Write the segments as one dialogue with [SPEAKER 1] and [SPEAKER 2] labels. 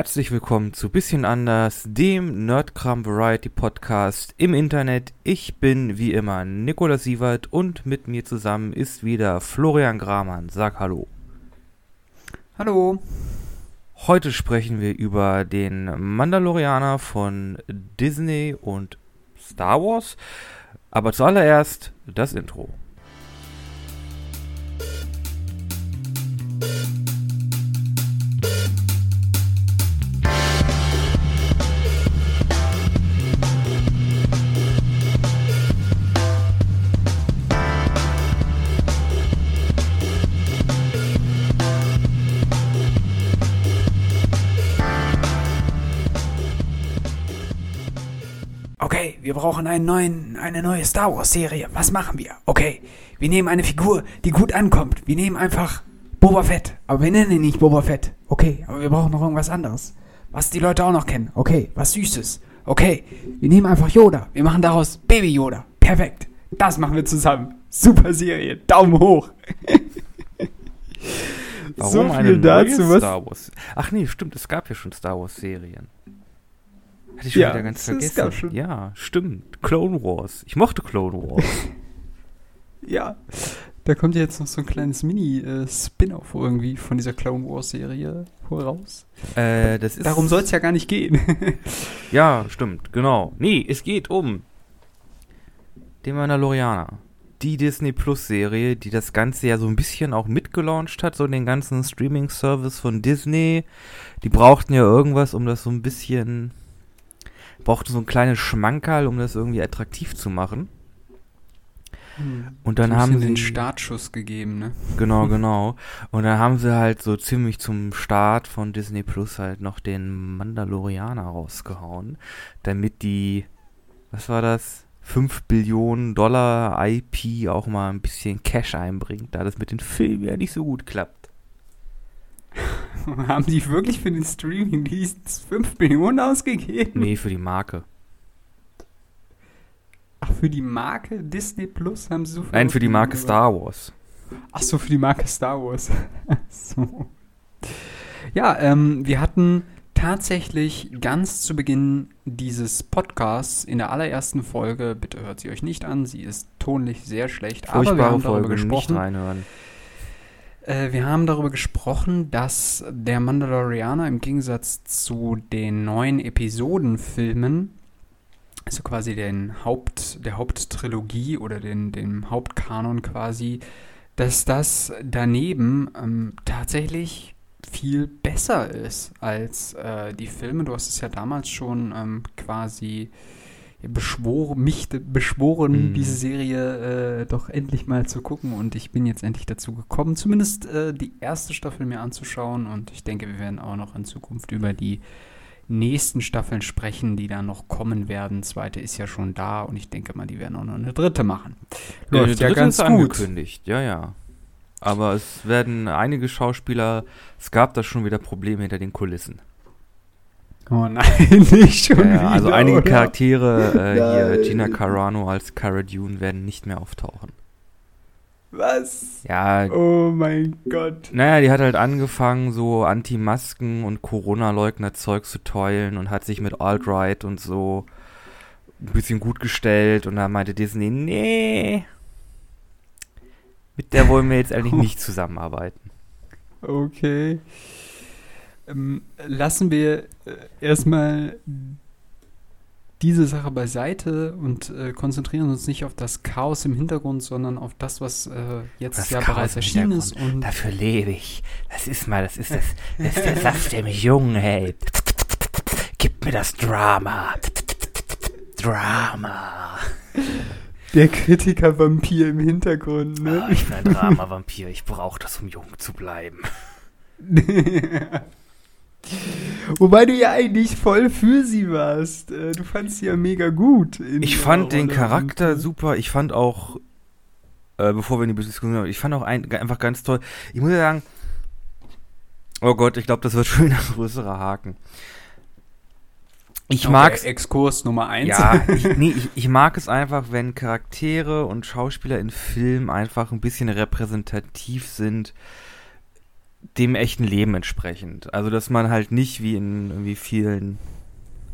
[SPEAKER 1] Herzlich willkommen zu Bisschen anders, dem Nerdkram Variety Podcast im Internet. Ich bin wie immer Nikolaus Sievert und mit mir zusammen ist wieder Florian Gramann. Sag Hallo.
[SPEAKER 2] Hallo.
[SPEAKER 1] Heute sprechen wir über den Mandalorianer von Disney und Star Wars. Aber zuallererst das Intro.
[SPEAKER 2] Einen neuen, eine neue Star Wars Serie. Was machen wir? Okay, wir nehmen eine Figur, die gut ankommt. Wir nehmen einfach Boba Fett. Aber wir nennen ihn nicht Boba Fett. Okay, aber wir brauchen noch irgendwas anderes. Was die Leute auch noch kennen. Okay, was Süßes. Okay, wir nehmen einfach Yoda. Wir machen daraus Baby Yoda. Perfekt. Das machen wir zusammen. Super Serie. Daumen hoch.
[SPEAKER 1] Warum
[SPEAKER 2] so
[SPEAKER 1] eine
[SPEAKER 2] viel
[SPEAKER 1] neue
[SPEAKER 2] dazu, was-
[SPEAKER 1] Star Wars? Ach nee, stimmt, es gab ja schon Star Wars Serien. Hatte ich schon
[SPEAKER 2] Ja,
[SPEAKER 1] wieder ganz
[SPEAKER 2] es
[SPEAKER 1] vergessen. Ja, stimmt. Clone Wars. Ich mochte Clone Wars.
[SPEAKER 2] Ja. Da kommt jetzt noch so ein kleines Mini-Spin-off irgendwie von dieser Clone Wars Serie raus.
[SPEAKER 1] äh,
[SPEAKER 2] Darum soll es ja gar nicht gehen.
[SPEAKER 1] Ja, stimmt, genau. Nee, es geht um den Mandalorianer. Die Disney Plus Serie, die das Ganze ja so ein bisschen auch mitgelauncht hat, so den ganzen Streaming-Service von Disney. Die brauchten ja irgendwas, um das so ein bisschen. Brauchten so ein kleines Schmankerl, um das irgendwie attraktiv zu machen. Und dann haben
[SPEAKER 2] bisschen
[SPEAKER 1] sie.
[SPEAKER 2] den Startschuss gegeben, ne?
[SPEAKER 1] Genau, genau. Und dann haben sie halt so ziemlich zum Start von Disney Plus halt noch den Mandalorianer rausgehauen, damit die, was war das? 5 Billionen Dollar IP auch mal ein bisschen Cash einbringt, da das mit den Filmen ja nicht so gut klappt.
[SPEAKER 2] Haben die wirklich für den Streaming-Dienst 5 Millionen ausgegeben?
[SPEAKER 1] Nee, für die Marke.
[SPEAKER 2] Ach, für die Marke Disney Plus haben sie so viel
[SPEAKER 1] Nein, für die Marke
[SPEAKER 2] ausgegeben,
[SPEAKER 1] Star Wars.
[SPEAKER 2] Ach so, für die Marke Star Wars. So. Ja, ähm, wir hatten tatsächlich ganz zu Beginn dieses Podcasts in der allerersten Folge, bitte hört sie euch nicht an, sie ist tonlich sehr schlecht, aber wir
[SPEAKER 1] Furchtbare
[SPEAKER 2] haben darüber
[SPEAKER 1] Folge, nicht
[SPEAKER 2] gesprochen.
[SPEAKER 1] reinhören.
[SPEAKER 2] Äh, wir haben darüber gesprochen, dass der Mandalorianer im Gegensatz zu den neuen Episodenfilmen, also quasi den Haupt, der Haupttrilogie oder den, dem Hauptkanon quasi, dass das daneben ähm, tatsächlich viel besser ist als äh, die Filme. Du hast es ja damals schon ähm, quasi beschworen, mich beschworen,
[SPEAKER 1] Mhm.
[SPEAKER 2] diese Serie äh, doch endlich mal zu gucken und ich bin jetzt endlich dazu gekommen, zumindest äh, die erste Staffel mir anzuschauen und ich denke, wir werden auch noch in Zukunft über die nächsten Staffeln sprechen, die da noch kommen werden. Zweite ist ja schon da und ich denke mal, die werden auch noch eine dritte machen.
[SPEAKER 1] Der
[SPEAKER 2] Läuft ja
[SPEAKER 1] dritte
[SPEAKER 2] ganz
[SPEAKER 1] ist
[SPEAKER 2] gut.
[SPEAKER 1] angekündigt, ja, ja. Aber es werden einige Schauspieler, es gab da schon wieder Probleme hinter den Kulissen.
[SPEAKER 2] Oh nein, nicht schon
[SPEAKER 1] Ja, ja,
[SPEAKER 2] wieder.
[SPEAKER 1] also einige
[SPEAKER 2] oder?
[SPEAKER 1] Charaktere, äh, hier. Gina Carano als Cara Dune werden nicht mehr auftauchen.
[SPEAKER 2] Was?
[SPEAKER 1] Ja,
[SPEAKER 2] Oh mein Gott.
[SPEAKER 1] naja, die hat halt angefangen, so Anti-Masken und Corona-Leugner-Zeug zu teulen und hat sich mit Alt-Right und so ein bisschen gut gestellt und da meinte Disney, nee, mit der wollen wir jetzt eigentlich nicht zusammenarbeiten.
[SPEAKER 2] Okay. Ähm, lassen wir äh, erstmal diese Sache beiseite und äh, konzentrieren uns nicht auf das Chaos im Hintergrund, sondern auf das, was äh, jetzt
[SPEAKER 1] Das
[SPEAKER 2] ja
[SPEAKER 1] Chaos
[SPEAKER 2] bereits erschienen ist. Und
[SPEAKER 1] Dafür lebe ich. Das ist mal, das ist das, das ist der Saft, der mich jung hält. Gib mir das Drama. Drama.
[SPEAKER 2] der Kritiker-Vampir im Hintergrund,
[SPEAKER 1] Ah, ich bin ein Drama-Vampir. Ich brauche das, um jung zu bleiben.
[SPEAKER 2] Wobei du ja eigentlich voll für sie warst. Äh, Du fandst sie ja mega gut. in
[SPEAKER 1] Ich fand den
[SPEAKER 2] Rolle
[SPEAKER 1] Charakter
[SPEAKER 2] und,
[SPEAKER 1] super. Ich fand auch, äh, bevor wir in die Diskussion haben, ich fand auch ein, einfach ganz toll. Ich muss ja sagen, oh Gott, ich glaube, das wird schon wieder ein größerer Haken. Ich
[SPEAKER 2] okay,
[SPEAKER 1] mag's.
[SPEAKER 2] Exkurs Nummer 1.
[SPEAKER 1] Ja, ich, nee, ich, ich mag es einfach, wenn Charaktere und Schauspieler in Filmen einfach ein bisschen repräsentativ sind dem echten Leben entsprechend. Also, dass man halt nicht wie in irgendwie vielen,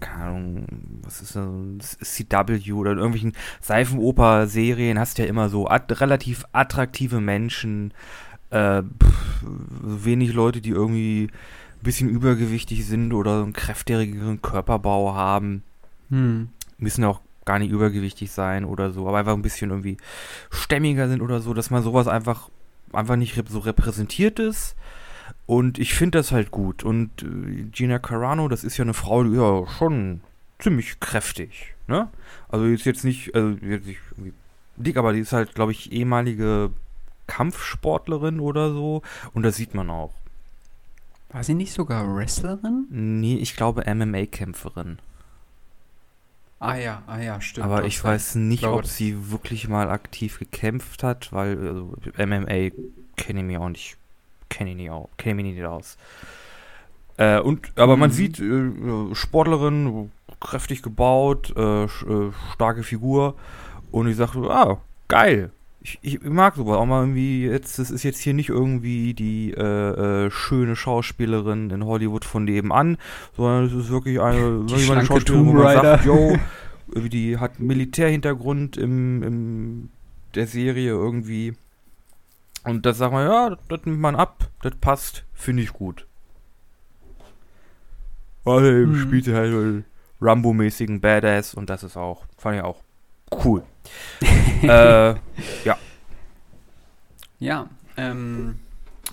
[SPEAKER 1] keine Ahnung, was ist das, CW oder in irgendwelchen Seifenoper-Serien hast du ja immer so at relativ attraktive Menschen, äh, pff, wenig Leute, die irgendwie ein bisschen übergewichtig sind oder einen kräftigeren Körperbau haben.
[SPEAKER 2] Hm.
[SPEAKER 1] Müssen auch gar nicht übergewichtig sein oder so, aber einfach ein bisschen irgendwie stämmiger sind oder so, dass man sowas einfach einfach nicht so repräsentiert ist. Und ich finde das halt gut. Und äh, Gina Carano, das ist ja eine Frau, die ja schon ziemlich kräftig. Ne? Also ist jetzt nicht, also jetzt nicht dick, aber die ist halt, glaube ich, ehemalige Kampfsportlerin oder so. Und das sieht man auch.
[SPEAKER 2] War sie nicht sogar Wrestlerin?
[SPEAKER 1] Nee, ich glaube MMA-Kämpferin.
[SPEAKER 2] Ah ja, ah ja, stimmt.
[SPEAKER 1] Aber ich weiß nicht,
[SPEAKER 2] glaube,
[SPEAKER 1] ob sie wirklich mal aktiv gekämpft hat, weil also, MMA kenne ich mir auch nicht, kenne ich nicht auch, kenne mich nicht aus. Äh, und, aber man
[SPEAKER 2] Mhm.
[SPEAKER 1] sieht äh, Sportlerin, kräftig gebaut, äh, äh, starke Figur und ich sage, ah, geil. Ich, ich mag sowas auch mal irgendwie jetzt, das ist jetzt hier nicht irgendwie die äh, äh, schöne Schauspielerin in Hollywood von nebenan, sondern es ist wirklich eine,
[SPEAKER 2] Die
[SPEAKER 1] wirklich eine Schauspielerin, wo man sagt, yo, die hat Militärhintergrund im, im der Serie irgendwie. Und das sagt man, ja, das, nimmt man ab, das passt, finde ich gut. Weil
[SPEAKER 2] Mhm.
[SPEAKER 1] spielte halt Rambo-mäßigen Badass und das ist auch, fand ich auch cool. äh,
[SPEAKER 2] Ja, ähm,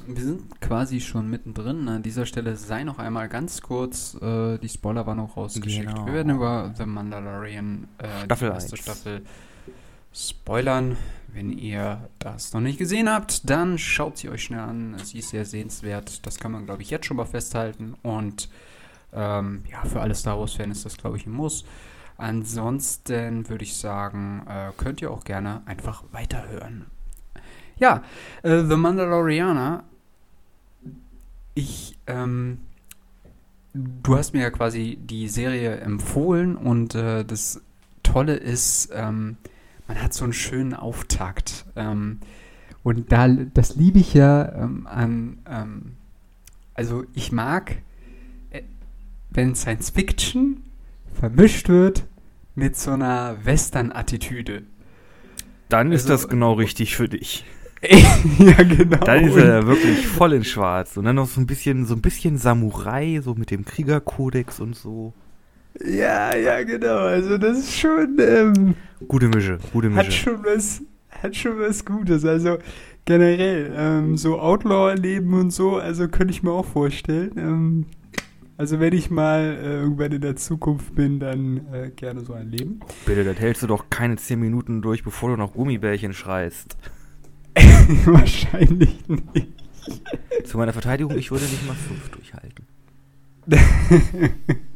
[SPEAKER 2] wir sind quasi schon mittendrin. An dieser Stelle sei noch einmal ganz kurz äh, die Spoilerwarnung rausgeschickt.
[SPEAKER 1] Genau.
[SPEAKER 2] Wir werden über The Mandalorian äh,
[SPEAKER 1] Staffel
[SPEAKER 2] die erste
[SPEAKER 1] 1.
[SPEAKER 2] Staffel spoilern. Wenn ihr das noch nicht gesehen habt, dann schaut sie euch schnell an. Sie ist sehr sehenswert. Das kann man, glaube ich, jetzt schon mal festhalten. Und ähm, ja, für alle Star Wars-Fans ist das, glaube ich, ein Muss. Ansonsten würde ich sagen, äh, könnt ihr auch gerne einfach weiterhören. Ja, äh, The Mandalorianer. Ich, ähm, du hast mir ja quasi die Serie empfohlen und äh, das Tolle ist, ähm, man hat so einen schönen Auftakt. Ähm, und da, das liebe ich ja ähm, an, ähm, also ich mag, äh, wenn Science Fiction vermischt wird mit so einer Western-Attitüde.
[SPEAKER 1] dann ist
[SPEAKER 2] Also-
[SPEAKER 1] das genau richtig für dich.
[SPEAKER 2] ja, genau.
[SPEAKER 1] Dann ist er wirklich voll in schwarz. Und dann noch so ein bisschen, so ein bisschen Samurai, so mit dem Kriegerkodex und so.
[SPEAKER 2] Ja, ja, genau. Also das ist schon, ähm,
[SPEAKER 1] Gute Mische, gute
[SPEAKER 2] hat
[SPEAKER 1] Mische.
[SPEAKER 2] schon was, hat schon was Gutes. Also generell, ähm, so Outlaw-Leben und so, also könnte ich mir auch vorstellen. Ähm, also wenn ich mal äh, irgendwann in der Zukunft bin, dann äh, gerne so ein Leben.
[SPEAKER 1] Bitte, das hältst du doch keine 10 Minuten durch, bevor du noch Gummibärchen schreist.
[SPEAKER 2] Wahrscheinlich nicht.
[SPEAKER 1] Zu meiner Verteidigung, ich würde nicht mal fünf durchhalten.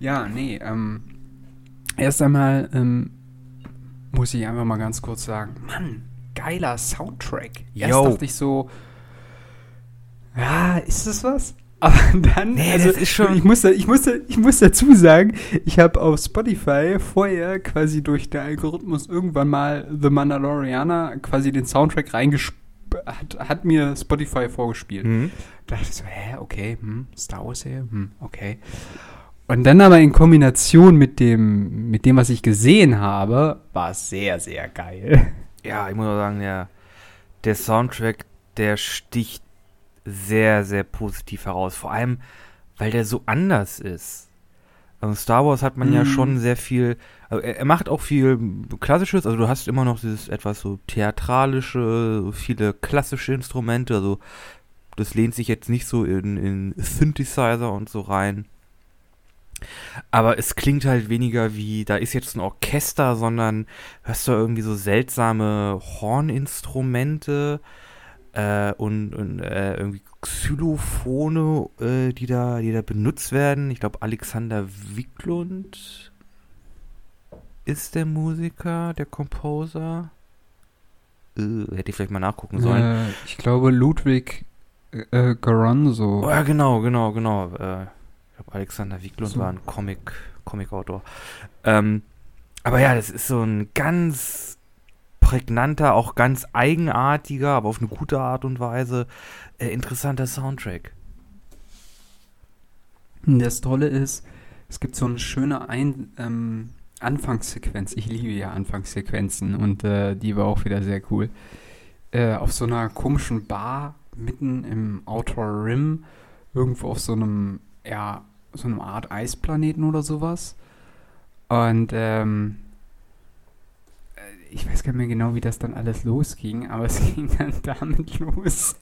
[SPEAKER 2] Ja, nee, ähm, erst einmal ähm, muss ich einfach mal ganz kurz sagen, Mann, geiler Soundtrack. Erst
[SPEAKER 1] Yo.
[SPEAKER 2] dachte ich so, ja, ist das was? Aber dann,
[SPEAKER 1] Nee,
[SPEAKER 2] also,
[SPEAKER 1] das ist schon-
[SPEAKER 2] ich muss, da, ich, muss da, ich muss dazu sagen, ich habe auf Spotify vorher quasi durch den Algorithmus irgendwann mal The Mandalorianer quasi den Soundtrack reingespielt, hat, hat mir Spotify vorgespielt.
[SPEAKER 1] Mhm.
[SPEAKER 2] Da dachte ich so, hä, okay, hm, Star Wars Serie, hm, okay. Und dann aber in Kombination mit dem, mit dem, was ich gesehen habe, war es sehr, sehr geil.
[SPEAKER 1] Ja, ich muss auch sagen, der, der Soundtrack, der sticht sehr, sehr positiv heraus. Vor allem, weil der so anders ist. Also Star Wars hat man ja
[SPEAKER 2] Mhm.
[SPEAKER 1] schon sehr viel, also er, er macht auch viel Klassisches, also du hast immer noch dieses etwas so theatralische, viele klassische Instrumente, also das lehnt sich jetzt nicht so in, in Synthesizer und so rein. Aber es klingt halt weniger wie, da ist jetzt ein Orchester, sondern hörst du irgendwie so seltsame Horninstrumente äh, und, und äh, irgendwie Xylophone, äh, die, da, die da benutzt werden. Ich glaube, Alexander Wiklund ist der Musiker, der Composer. Äh, hätte ich vielleicht mal nachgucken sollen.
[SPEAKER 2] Äh, ich glaube, Ludwig äh, Garanzo.
[SPEAKER 1] Oh, ja, genau, genau, genau. Ich glaube, Alexander Wieglund
[SPEAKER 2] So.
[SPEAKER 1] war ein Comic, Comic-Autor. Ähm, aber ja, das ist so ein ganz prägnanter, auch ganz eigenartiger, aber auf eine gute Art und Weise äh, interessanter Soundtrack.
[SPEAKER 2] Das Tolle ist, es gibt so eine schöne Ein ähm, Anfangssequenz. Ich liebe ja Anfangssequenzen und äh, die war auch wieder sehr cool. Äh, auf so einer komischen Bar mitten im Outer Rim, irgendwo auf so einem, ja, so einem Art Eisplaneten oder sowas. Und ähm, äh, ich weiß gar nicht mehr genau, wie das dann alles losging, aber es ging dann damit los,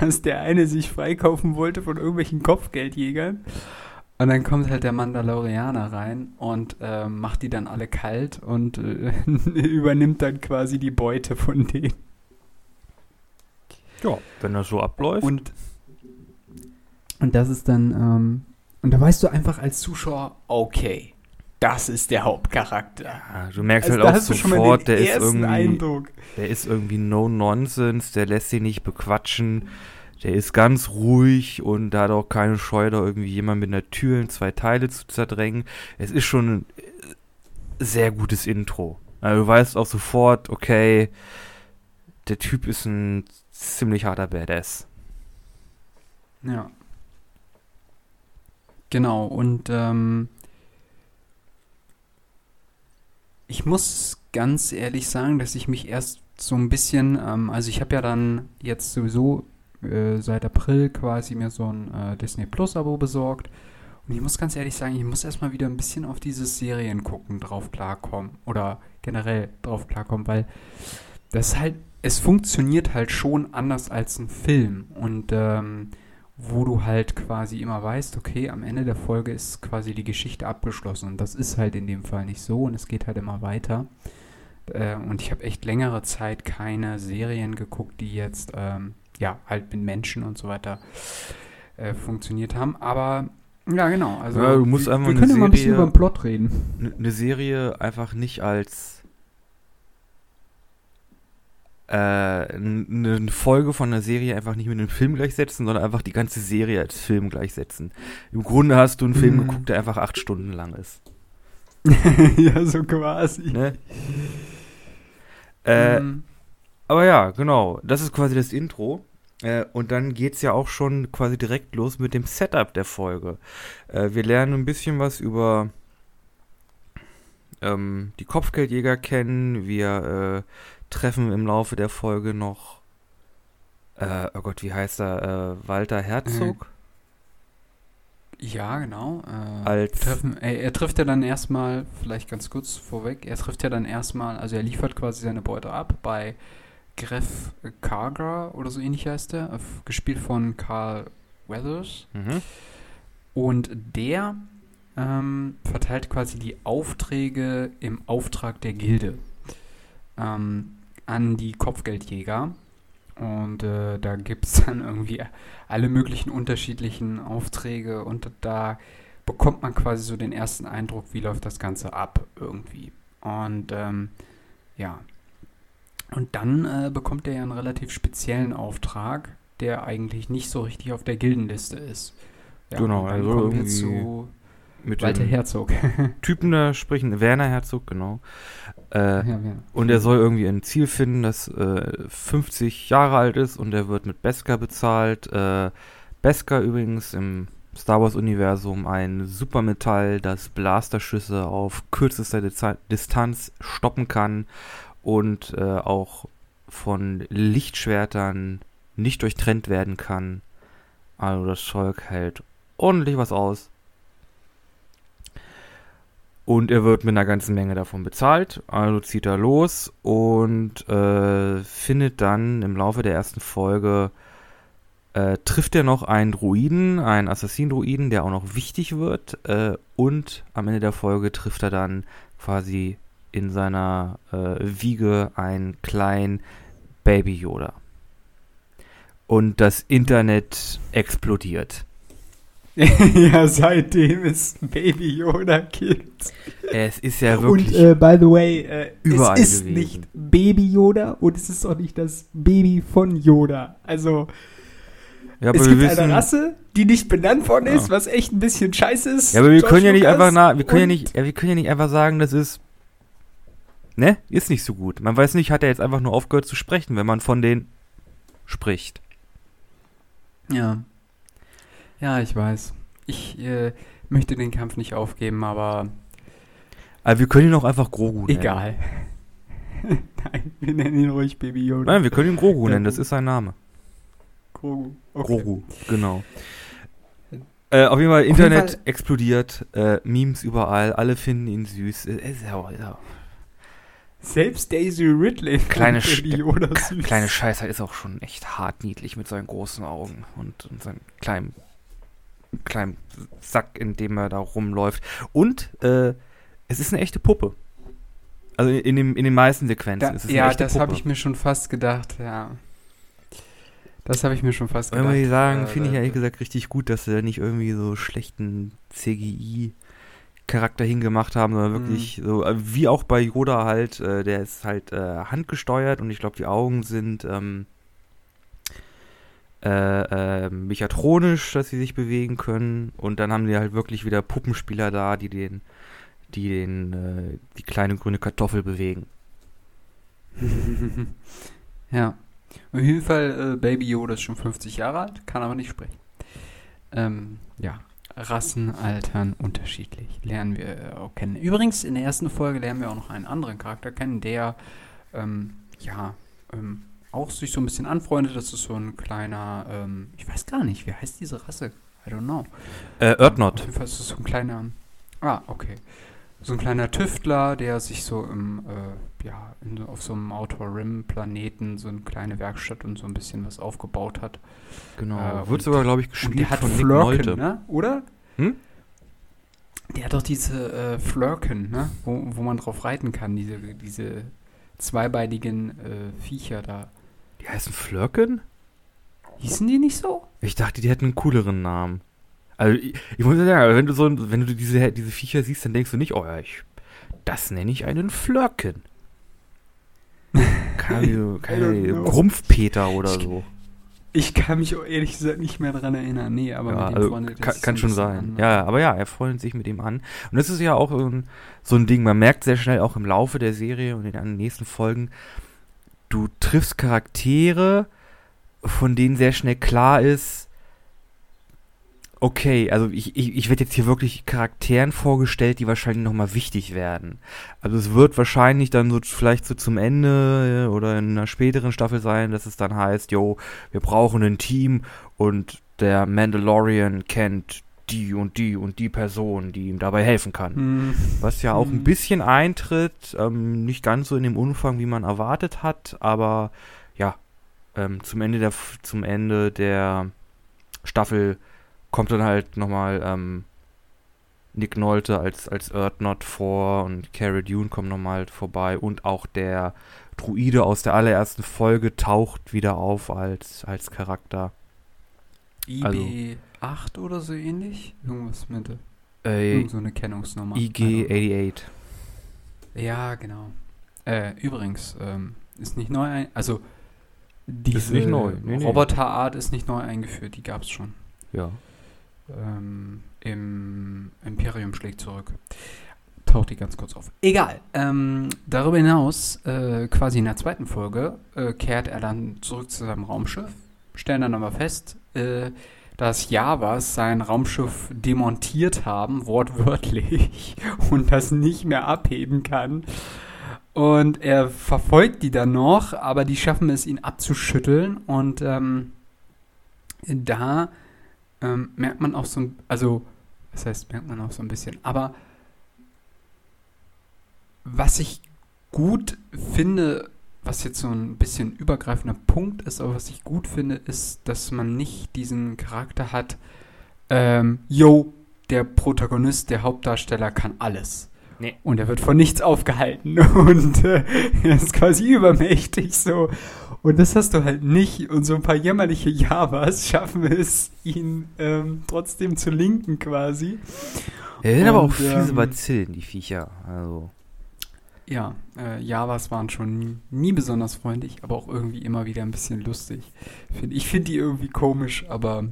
[SPEAKER 2] dass der eine sich freikaufen wollte von irgendwelchen Kopfgeldjägern. Und dann kommt halt der Mandalorianer rein und äh, macht die dann alle kalt und äh, übernimmt dann quasi die Beute von denen.
[SPEAKER 1] Ja, wenn das so abläuft.
[SPEAKER 2] Und, und das ist dann, ähm, und da weißt du einfach als Zuschauer, okay, das ist der Hauptcharakter.
[SPEAKER 1] Ja, du merkst
[SPEAKER 2] Also
[SPEAKER 1] halt auch sofort, der ist irgendwie,
[SPEAKER 2] Eindruck.
[SPEAKER 1] der ist irgendwie no nonsense, der lässt sich nicht bequatschen, der ist ganz ruhig und da hat auch keine Scheu, da irgendwie jemand mit einer Tür in zwei Teile zu zerdrängen. Es ist schon ein äh, sehr gutes Intro. Also du weißt auch sofort, okay, der Typ ist ein ziemlich harter Badass.
[SPEAKER 2] Ja. Genau, und ähm, ich muss ganz ehrlich sagen, dass ich mich erst so ein bisschen, ähm, also ich habe ja dann jetzt sowieso äh, seit April quasi mir so ein äh, Disney Plus Abo besorgt. Und ich muss ganz ehrlich sagen, ich muss erstmal wieder ein bisschen auf dieses Seriengucken drauf klarkommen. Oder generell drauf klarkommen, weil das halt, es funktioniert halt schon anders als ein Film. Und ähm, wo du halt quasi immer weißt, okay, am Ende der Folge ist quasi die Geschichte abgeschlossen. Und das ist halt in dem Fall nicht so und es geht halt immer weiter. Äh, und ich habe echt längere Zeit keine Serien geguckt, die jetzt, ähm, ja, halt mit Menschen und so weiter äh, funktioniert haben. Aber ja, genau. Also
[SPEAKER 1] Ja, du musst
[SPEAKER 2] wir,
[SPEAKER 1] einfach
[SPEAKER 2] wir können ja mal ein bisschen
[SPEAKER 1] Serie-
[SPEAKER 2] über den Plot reden.
[SPEAKER 1] eine Serie einfach nicht als eine Folge von einer Serie einfach nicht mit einem Film gleichsetzen, sondern einfach die ganze Serie als Film gleichsetzen. Im Grunde hast du einen Film
[SPEAKER 2] Mhm.
[SPEAKER 1] geguckt, der einfach acht Stunden lang ist.
[SPEAKER 2] ja, so quasi.
[SPEAKER 1] Ne? Äh,
[SPEAKER 2] Ähm,
[SPEAKER 1] aber ja, genau. Das ist quasi das Intro. Äh, und dann geht's ja auch schon quasi direkt los mit dem Setup der Folge. Äh, wir lernen ein bisschen was über ähm, die Kopfgeldjäger kennen. Wir äh, treffen im Laufe der Folge noch, äh, oh Gott, wie heißt er? Äh, Walter Herzog.
[SPEAKER 2] ja, genau. Äh,
[SPEAKER 1] Als-
[SPEAKER 2] treffen, er, er trifft ja dann erstmal, vielleicht ganz kurz vorweg, er trifft ja dann erstmal, also er liefert quasi seine Beute ab bei Gref Kargra oder so ähnlich heißt er, gespielt von Carl Weathers.
[SPEAKER 1] Mhm.
[SPEAKER 2] Und der ähm, verteilt quasi die Aufträge im Auftrag der Gilde ähm, an die Kopfgeldjäger. Und äh, da gibt es dann irgendwie alle möglichen unterschiedlichen Aufträge und da bekommt man quasi so den ersten Eindruck, wie läuft das Ganze ab irgendwie. Und ähm, ja. Und dann äh, bekommt er ja einen relativ speziellen Auftrag, der eigentlich nicht so richtig auf der Gildenliste ist. Ja,
[SPEAKER 1] Genau, also irgendwie
[SPEAKER 2] zu
[SPEAKER 1] Mit
[SPEAKER 2] Walter Herzog.
[SPEAKER 1] Typen da sprechen, Werner Herzog, genau. Äh,
[SPEAKER 2] ja.
[SPEAKER 1] Und er soll irgendwie ein Ziel finden, das äh, 50 Jahre alt ist und er wird mit Beskar bezahlt. Äh, Beskar übrigens im Star Wars-Universum ein Supermetall, das Blasterschüsse auf kürzester Diza- Distanz stoppen kann und äh, auch von Lichtschwertern nicht durchtrennt werden kann. Also das Zeug hält ordentlich was aus. Und er wird mit einer ganzen Menge davon bezahlt. Also zieht er los und äh, findet dann im Laufe der ersten Folge, äh, trifft er noch einen Druiden, einen Assassin-Druiden, der auch noch wichtig wird. Äh, und am Ende der Folge trifft er dann quasi in seiner äh, Wiege einen kleinen Baby Yoda. Und das Internet explodiert.
[SPEAKER 2] ja, seitdem es Baby Yoda gibt.
[SPEAKER 1] Es ist ja wirklich.
[SPEAKER 2] Und äh, by the way, äh,
[SPEAKER 1] überall
[SPEAKER 2] es ist
[SPEAKER 1] gewesen.
[SPEAKER 2] nicht Baby Yoda und es ist auch nicht das Baby von Yoda. Also
[SPEAKER 1] ja,
[SPEAKER 2] es gibt
[SPEAKER 1] wissen,
[SPEAKER 2] eine Rasse, die nicht benannt worden ist,
[SPEAKER 1] Ja.
[SPEAKER 2] was echt ein bisschen scheiße ist.
[SPEAKER 1] Ja, aber wir
[SPEAKER 2] George
[SPEAKER 1] können ja nicht
[SPEAKER 2] Lucas.
[SPEAKER 1] einfach na, wir können ja nicht, ja, wir können ja nicht einfach sagen, das ist ne, ist nicht so gut. Man weiß nicht, hat er jetzt einfach nur aufgehört zu sprechen, wenn man von denen spricht.
[SPEAKER 2] Ja. Ja, ich weiß. Ich äh, möchte den Kampf nicht aufgeben, aber
[SPEAKER 1] Aber wir können ihn auch einfach Grogu nennen.
[SPEAKER 2] egal. Nein, wir nennen ihn ruhig Baby Yoda.
[SPEAKER 1] Nein, wir können ihn Grogu nennen, das ist sein Name.
[SPEAKER 2] Grogu. Okay.
[SPEAKER 1] Grogu, genau. Äh, auf jeden Fall,
[SPEAKER 2] jeden
[SPEAKER 1] Internet
[SPEAKER 2] Fall-
[SPEAKER 1] explodiert, äh, Memes überall, alle finden ihn süß. Äh,
[SPEAKER 2] Selbst Daisy Ridley
[SPEAKER 1] Kleine
[SPEAKER 2] Baby
[SPEAKER 1] Sch-
[SPEAKER 2] Yoda süß.
[SPEAKER 1] kleine Scheißer ist auch schon echt hart niedlich mit seinen großen Augen und, und seinem kleinen, kleinen Sack, in dem er da rumläuft. Und äh, es ist eine echte Puppe. Also in, dem, in den meisten Sequenzen
[SPEAKER 2] Da,
[SPEAKER 1] ist es eine
[SPEAKER 2] ja,
[SPEAKER 1] echte
[SPEAKER 2] das
[SPEAKER 1] Puppe.
[SPEAKER 2] habe ich mir schon fast gedacht, ja. Das habe ich mir schon fast
[SPEAKER 1] Wenn
[SPEAKER 2] gedacht.
[SPEAKER 1] wir sagen,
[SPEAKER 2] Äh,
[SPEAKER 1] finde ich ehrlich gesagt richtig gut, dass sie nicht irgendwie so schlechten CGI-Charakter hingemacht haben, sondern
[SPEAKER 2] Mhm.
[SPEAKER 1] wirklich so, äh, wie auch bei Yoda halt, äh, der ist halt äh, handgesteuert und ich glaube, die Augen sind ähm, äh, äh, mechatronisch, dass sie sich bewegen können und dann haben die halt wirklich wieder Puppenspieler da, die den, die den, äh, die kleine grüne Kartoffel bewegen.
[SPEAKER 2] ja. Auf jeden Fall, äh, Baby Yoda ist schon 50 Jahre alt, kann aber nicht sprechen. Ähm, ja. Rassen altern unterschiedlich, lernen wir äh, auch kennen. Übrigens, in der ersten Folge lernen wir auch noch einen anderen Charakter kennen, der, ähm, ja, ähm, auch sich so ein bisschen anfreundet. Das ist so ein kleiner, ähm, ich weiß gar nicht, wie heißt diese Rasse? I don't know.
[SPEAKER 1] Äh,
[SPEAKER 2] Auf
[SPEAKER 1] Erdnot.
[SPEAKER 2] jeden Fall ist es so ein kleiner. Ah, okay. So ein kleiner Tüftler, der sich so im, äh, ja, in, auf so einem Outer Rim-Planeten so eine kleine Werkstatt und so ein bisschen was aufgebaut hat.
[SPEAKER 1] Genau.
[SPEAKER 2] Äh,
[SPEAKER 1] Wird
[SPEAKER 2] und-
[SPEAKER 1] sogar, glaube ich,
[SPEAKER 2] Und
[SPEAKER 1] gespielt
[SPEAKER 2] der hat
[SPEAKER 1] von Nick Nolte.
[SPEAKER 2] ne? Oder?
[SPEAKER 1] Hm?
[SPEAKER 2] Der hat doch diese äh, Flurken, ne? Wo, wo man drauf reiten kann, diese, diese zweibeinigen äh, Viecher da.
[SPEAKER 1] Die heißen Flurken?
[SPEAKER 2] Hießen die nicht so?
[SPEAKER 1] Ich dachte, die hätten einen cooleren Namen. Also, ich, ich muss ja sagen, wenn du so, wenn du diese, diese Viecher siehst, dann denkst du nicht, oh ja, ich, das nenne ich einen Flurken. Keine, keine oder
[SPEAKER 2] Ich-
[SPEAKER 1] so.
[SPEAKER 2] Ich kann mich ehrlich gesagt nicht mehr dran erinnern. Nee, aber
[SPEAKER 1] Ja,
[SPEAKER 2] mit
[SPEAKER 1] also,
[SPEAKER 2] freundet er
[SPEAKER 1] kann, kann schon sein.
[SPEAKER 2] an?
[SPEAKER 1] Ja, aber ja, er freundet sich mit ihm an. Und das ist ja auch so ein, so ein Ding, man merkt sehr schnell auch im Laufe der Serie und in den nächsten Folgen, du triffst Charaktere, von denen sehr schnell klar ist, okay, also ich, ich, ich werde jetzt hier wirklich Charakteren vorgestellt, die wahrscheinlich nochmal wichtig werden. Also es wird wahrscheinlich dann so vielleicht so zum Ende äh, oder in einer späteren Staffel sein, dass es dann heißt, yo, wir brauchen ein Team und der Mandalorian kennt die und die und die Person, die ihm dabei helfen kann.
[SPEAKER 2] Hm.
[SPEAKER 1] Was ja auch ein
[SPEAKER 2] Hm.
[SPEAKER 1] bisschen eintritt, ähm, nicht ganz so in dem Umfang, wie man erwartet hat, aber ja, ähm, zum Ende der zum Ende der Staffel kommt dann halt nochmal ähm, Nick Nolte als, als Erdnot vor und Cara Dune kommt nochmal vorbei und auch der Druide aus der allerersten Folge taucht wieder auf als, als Charakter. Also-
[SPEAKER 2] IB8 oder so ähnlich? Irgendwas mit
[SPEAKER 1] Äh,
[SPEAKER 2] irgend so eine Kennungsnummer. Know.
[SPEAKER 1] IG88.
[SPEAKER 2] Ja, genau. Äh, übrigens, ähm, ist nicht neu ein, also diese
[SPEAKER 1] nicht neu, nee, nee.
[SPEAKER 2] Roboterart ist nicht neu eingeführt, die gab es schon.
[SPEAKER 1] Ja.
[SPEAKER 2] Ähm, Im Imperium schlägt zurück. Taucht die ganz kurz auf. Egal. Ähm, darüber hinaus, äh, quasi in der zweiten Folge, äh, kehrt er dann zurück zu seinem Raumschiff, stellen dann aber fest, äh, dass Javas sein Raumschiff demontiert haben, wortwörtlich, und das nicht mehr abheben kann. Und er verfolgt die dann noch, aber die schaffen es, ihn abzuschütteln. Und ähm, da ähm, merkt man auch so ein, also, was heißt, merkt man auch so ein bisschen, aber was ich gut finde, was jetzt so ein bisschen übergreifender Punkt ist, aber was ich gut finde, ist, dass man nicht diesen Charakter hat, ähm, yo, der Protagonist, der Hauptdarsteller kann alles.
[SPEAKER 1] Nee.
[SPEAKER 2] Und er wird von nichts aufgehalten und äh, er ist quasi übermächtig so. Und das hast du halt nicht. Und so ein paar jämmerliche Javas schaffen es, ihn ähm, trotzdem zu linken quasi.
[SPEAKER 1] Er sind aber auch fiese
[SPEAKER 2] ähm,
[SPEAKER 1] Bazillen, die Viecher. Also.
[SPEAKER 2] Ja, äh, Javas waren schon nie, nie besonders freundlich, aber auch irgendwie immer wieder ein bisschen lustig. Find, ich finde die irgendwie komisch, aber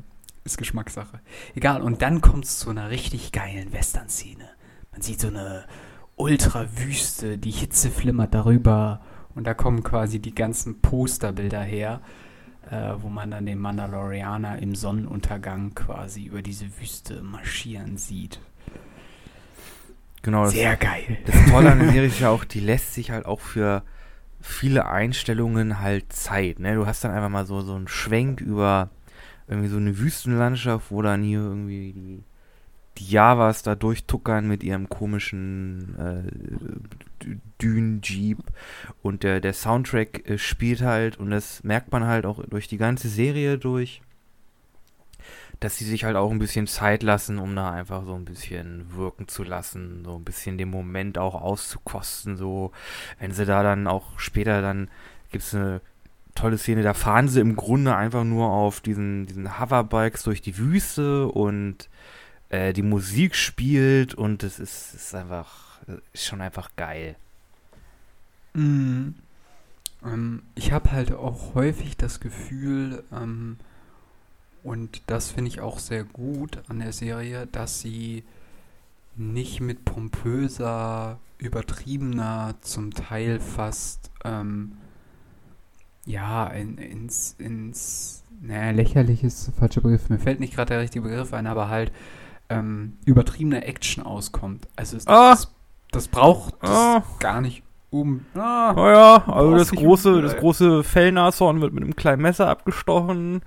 [SPEAKER 2] ist Geschmackssache. Egal, und dann kommt es zu einer richtig geilen Western-Szene. Man sieht so eine Ultrawüste, die Hitze flimmert darüber und da kommen quasi die ganzen Posterbilder her, äh, wo man dann den Mandalorianer im Sonnenuntergang quasi über diese Wüste marschieren sieht.
[SPEAKER 1] Genau. Das,
[SPEAKER 2] Sehr geil.
[SPEAKER 1] Das Tolle an der Serie ist ja auch, die lässt sich halt auch für viele Einstellungen halt Zeit. Ne? Du hast dann einfach mal so, so einen Schwenk über irgendwie so eine Wüstenlandschaft, wo dann hier irgendwie die, die Javas da durchtuckern mit ihrem komischen äh, Dün-Jeep und der, der Soundtrack äh, spielt halt und das merkt man halt auch durch die ganze Serie durch dass sie sich halt auch ein bisschen Zeit lassen, um da einfach so ein bisschen wirken zu lassen, so ein bisschen den Moment auch auszukosten, so wenn sie da dann auch später dann gibt es eine tolle Szene, da fahren sie im Grunde einfach nur auf diesen, diesen Hoverbikes durch die Wüste und äh, die Musik spielt und es ist, ist einfach, ist schon einfach geil.
[SPEAKER 2] Mhm. Ähm, ich habe halt auch häufig das Gefühl, ähm, und das finde ich auch sehr gut an der Serie, dass sie nicht mit pompöser, übertriebener, zum Teil fast, ähm, ja, in, ins, ins, naja, lächerlich ist der falsche Begriff, mir fällt nicht gerade der richtige Begriff ein, aber halt ähm, übertriebener Action auskommt. Also es,
[SPEAKER 1] ah.
[SPEAKER 2] das, das braucht das ah. gar nicht um.
[SPEAKER 1] Ah, oh ja, also das große, das große Fellnashorn wird mit einem kleinen Messer abgestochen.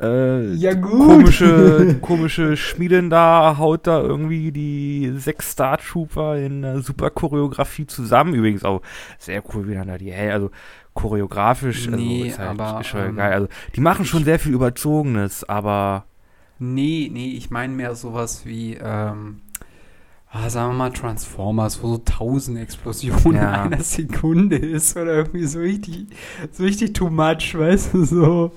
[SPEAKER 1] Äh,
[SPEAKER 2] ja, gut.
[SPEAKER 1] Komische, komische Schmiedin da haut da irgendwie die sechs Star Trooper in einer super Choreografie zusammen. Übrigens auch sehr cool, wie dann da die, hey, also choreografisch, also
[SPEAKER 2] nee,
[SPEAKER 1] ist halt
[SPEAKER 2] aber, ähm,
[SPEAKER 1] geil. Also die machen schon sehr viel Überzogenes, aber.
[SPEAKER 2] Nee, nee, ich meine mehr sowas wie, ähm, ah, sagen wir mal Transformers, wo so tausend Explosionen
[SPEAKER 1] Ja.
[SPEAKER 2] in einer Sekunde ist oder irgendwie so richtig, so richtig too much, weißt du, so.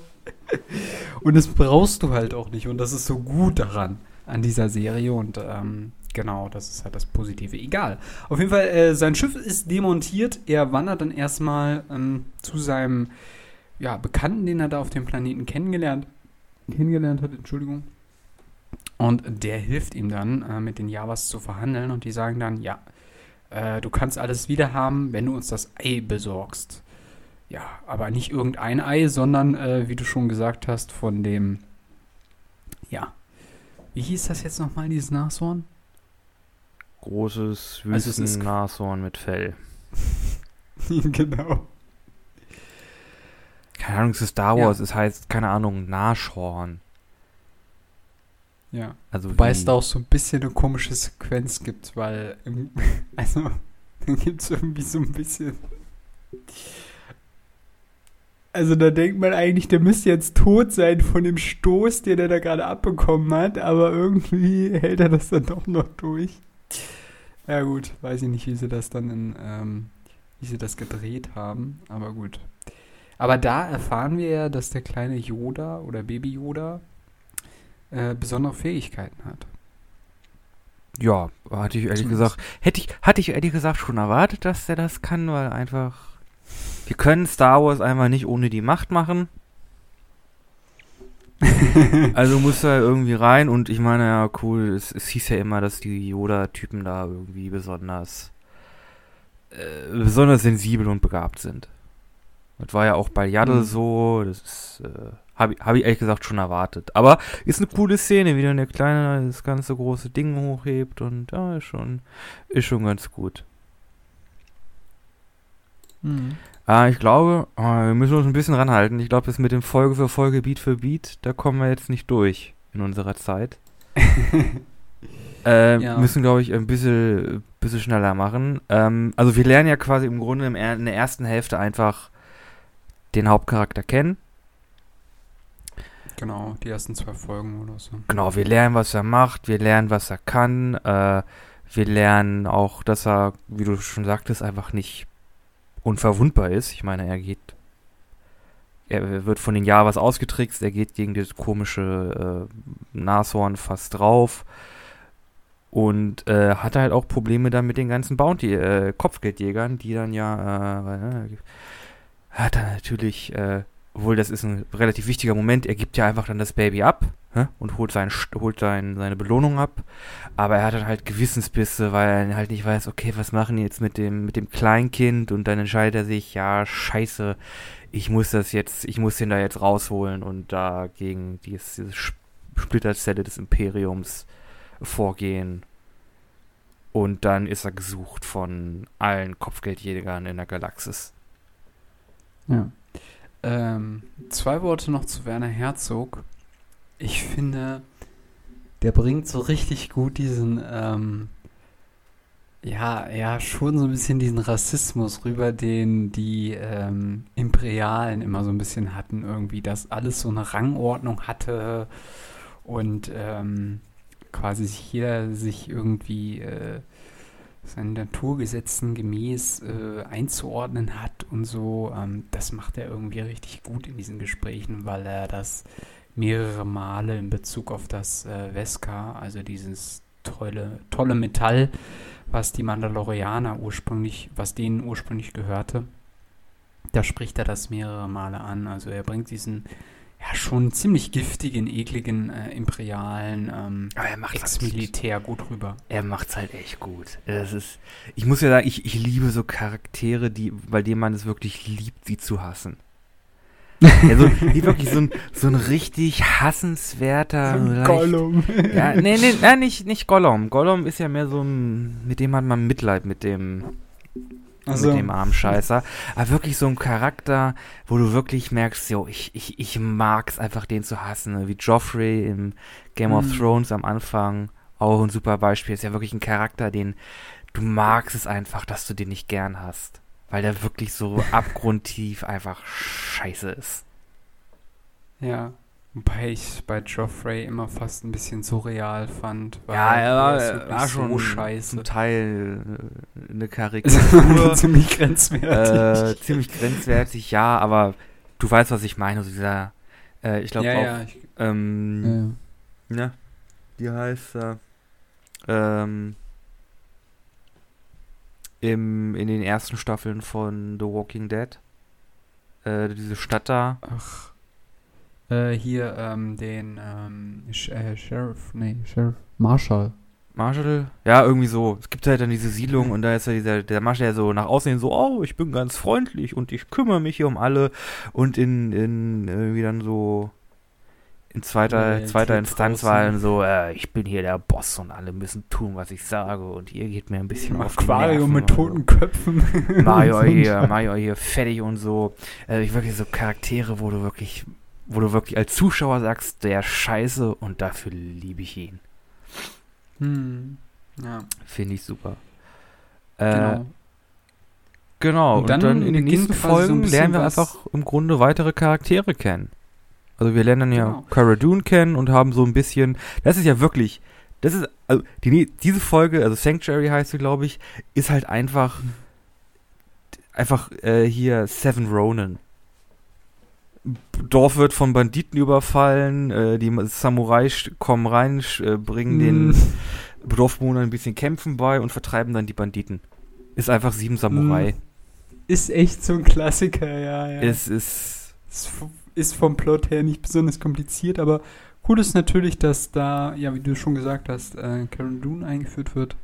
[SPEAKER 2] Und das brauchst du halt auch nicht und das ist so gut daran, an dieser Serie und ähm, genau, das ist halt das Positive. Egal. Auf jeden Fall, äh, sein Schiff ist demontiert, er wandert dann erstmal ähm, zu seinem, ja, Bekannten, den er da auf dem Planeten kennengelernt, kennengelernt hat, Entschuldigung. Und der hilft ihm dann, äh, mit den Javas zu verhandeln und die sagen dann, ja, äh, du kannst alles wieder haben, wenn du uns das Ei besorgst. Ja, aber nicht irgendein Ei, sondern, äh, wie du schon gesagt hast, von dem, ja, wie hieß das jetzt nochmal, dieses Nashorn?
[SPEAKER 1] Großes
[SPEAKER 2] Also es ist-
[SPEAKER 1] Wüsten-Nashorn mit Fell.
[SPEAKER 2] genau.
[SPEAKER 1] Keine Ahnung, es ist Star
[SPEAKER 2] Ja.
[SPEAKER 1] Wars, es heißt, keine Ahnung, Nashorn.
[SPEAKER 2] Ja.
[SPEAKER 1] Also
[SPEAKER 2] Wobei es da auch so ein bisschen eine komische Sequenz gibt, weil, also, da gibt es irgendwie so ein bisschen. Also, da denkt man eigentlich, der müsste jetzt tot sein von dem Stoß, den er da gerade abbekommen hat, aber irgendwie hält er das dann doch noch durch. Ja, gut, weiß ich nicht, wie sie das dann in, ähm, wie sie das gedreht haben, aber gut. Aber da erfahren wir ja, dass der kleine Yoda oder Baby Yoda äh, besondere Fähigkeiten hat.
[SPEAKER 1] Ja, hatte ich ehrlich gesagt, hätte ich, hatte ich ehrlich gesagt schon erwartet, dass der das kann, weil einfach, wir können Star Wars einfach nicht ohne die Macht machen. Also muss er irgendwie rein und ich meine, ja, cool, es, es hieß ja immer, dass die Yoda-Typen da irgendwie besonders, äh, besonders sensibel und begabt sind. Das war ja auch bei Yaddle
[SPEAKER 2] Mhm.
[SPEAKER 1] so, das ist, äh, habe ich, hab ich ehrlich gesagt schon erwartet. Aber ist eine coole Szene, wie dann der Kleine das ganze große Ding hochhebt und ja, ist schon, ist schon ganz gut.
[SPEAKER 2] Mhm.
[SPEAKER 1] Ah, ich glaube, ah, wir müssen uns ein bisschen ranhalten. Ich glaube, das mit dem Folge für Folge, Beat für Beat, da kommen wir jetzt nicht durch in unserer Zeit. Äh,
[SPEAKER 2] Ja.
[SPEAKER 1] Müssen, glaube ich, ein bisschen, bisschen schneller machen. Ähm, also wir lernen ja quasi im Grunde in der ersten Hälfte einfach den Hauptcharakter kennen.
[SPEAKER 2] Genau, die ersten zwei Folgen oder so.
[SPEAKER 1] Genau, wir lernen, was er macht, wir lernen, was er kann. Äh, wir lernen auch, dass er, wie du schon sagtest, einfach nicht unverwundbar ist. Ich meine, er geht, er wird von den Javas ausgetrickst, er geht gegen das komische äh, Nashorn fast drauf und äh, hat halt auch Probleme dann mit den ganzen Bounty, äh, Kopfgeldjägern, die dann ja, äh, äh, hat er natürlich äh, obwohl das ist ein relativ wichtiger Moment, er gibt ja einfach dann das Baby ab hä, und holt, sein, holt sein, seine Belohnung ab. Aber er hat dann halt Gewissensbisse, weil er halt nicht weiß, okay, was machen die jetzt mit dem, mit dem Kleinkind? Und dann entscheidet er sich, ja, scheiße, ich muss das jetzt, ich muss den da jetzt rausholen und da gegen diese, diese Splitterzelle des Imperiums vorgehen. Und dann ist er gesucht von allen Kopfgeldjägern in der Galaxis.
[SPEAKER 2] Ja. Ähm, zwei Worte noch zu Werner Herzog. Ich finde, der bringt so richtig gut diesen, ähm, ja, ja, schon so ein bisschen diesen Rassismus rüber, den die ähm, Imperialen immer so ein bisschen hatten, irgendwie, dass alles so eine Rangordnung hatte und ähm, quasi jeder sich irgendwie äh, seinen Naturgesetzen gemäß äh, einzuordnen hat und so. Ähm, das macht er irgendwie richtig gut in diesen Gesprächen, weil er das mehrere Male in Bezug auf das äh, Vesca, also dieses tolle, tolle Metall, was die Mandalorianer ursprünglich, was denen ursprünglich gehörte, da spricht er das mehrere Male an. Also er bringt diesen ja schon ziemlich giftigen, ekligen, äh, imperialen ähm,
[SPEAKER 1] halt
[SPEAKER 2] Ex-Militär gut rüber.
[SPEAKER 1] Er macht's halt echt gut. Das ist, ich muss ja sagen, ich, ich liebe so Charaktere, die, bei denen man es wirklich liebt, sie zu hassen. Ja, so, die wirklich so ein, so ein richtig hassenswerter. So
[SPEAKER 2] leicht, Gollum.
[SPEAKER 1] Ja, nee, nee, nee, nicht, nicht Gollum. Gollum ist ja mehr so ein, mit dem hat man Mitleid mit dem, also. mit dem armen Scheißer. Aber wirklich so ein Charakter, wo du wirklich merkst, jo, ich, ich, ich mag's einfach, den zu hassen. Ne? Wie Joffrey im Game mhm. of Thrones am Anfang. Auch ein super Beispiel. Ist ja wirklich ein Charakter, den du magst es einfach, dass du den nicht gern hast. Weil der wirklich so abgrundtief einfach scheiße ist.
[SPEAKER 2] Ja. Wobei ich bei Joffrey immer fast ein bisschen surreal fand.
[SPEAKER 1] ja, er war, er war schon so scheiße. zum Teil äh, eine Karikatur.
[SPEAKER 2] ziemlich grenzwertig.
[SPEAKER 1] Äh, ziemlich grenzwertig, ja, aber du weißt, was ich meine. So dieser, äh, ich glaube
[SPEAKER 2] ja,
[SPEAKER 1] auch,
[SPEAKER 2] ja, ich,
[SPEAKER 1] ähm, ja. ne, die heißt, äh, ähm, im, in den ersten Staffeln von The Walking Dead. Äh, diese Stadt da.
[SPEAKER 2] Ach. Äh, hier, ähm, den, ähm, Sh äh, Sheriff, nee, Sheriff, Marshall.
[SPEAKER 1] Marshall? Ja, irgendwie so. Es gibt halt dann diese Siedlung und da ist ja dieser, der Marshall ja so nach außen so, oh, ich bin ganz freundlich und ich kümmere mich hier um alle und in, in irgendwie dann so in zweiter, ja, zweiter Instanz war dann so, äh, ich bin hier der Boss und alle müssen tun, was ich sage und ihr geht mir ein bisschen
[SPEAKER 2] auf Aquarium mit toten Köpfen.
[SPEAKER 1] Mario hier, Mario hier fertig und so. Äh, ich wirklich so Charaktere, wo du wirklich wo du wirklich als Zuschauer sagst, der Scheiße und dafür liebe ich ihn.
[SPEAKER 2] Hm. Ja.
[SPEAKER 1] Finde ich super. Äh, genau. Genau, und dann, und dann in den nächsten Folgen so lernen wir einfach im Grunde weitere Charaktere kennen. Also wir lernen ja genau. Cara Dune kennen und haben so ein bisschen, das ist ja wirklich, das ist, also die, diese Folge, also Sanctuary heißt sie, glaube ich, ist halt einfach, einfach äh, hier Seven Ronin. Dorf wird von Banditen überfallen, äh, die Samurai kommen rein, äh, bringen mm. den hm. Dorfbewohnern ein bisschen Kämpfen bei und vertreiben dann die Banditen. Ist einfach sieben Samurai. Hm.
[SPEAKER 2] Ist echt so ein Klassiker, ja, ja.
[SPEAKER 1] Es ist.
[SPEAKER 2] Es ist vom Plot her nicht besonders kompliziert, aber cool ist natürlich, dass da, ja, wie du schon gesagt hast, äh, Karen Dune eingeführt wird,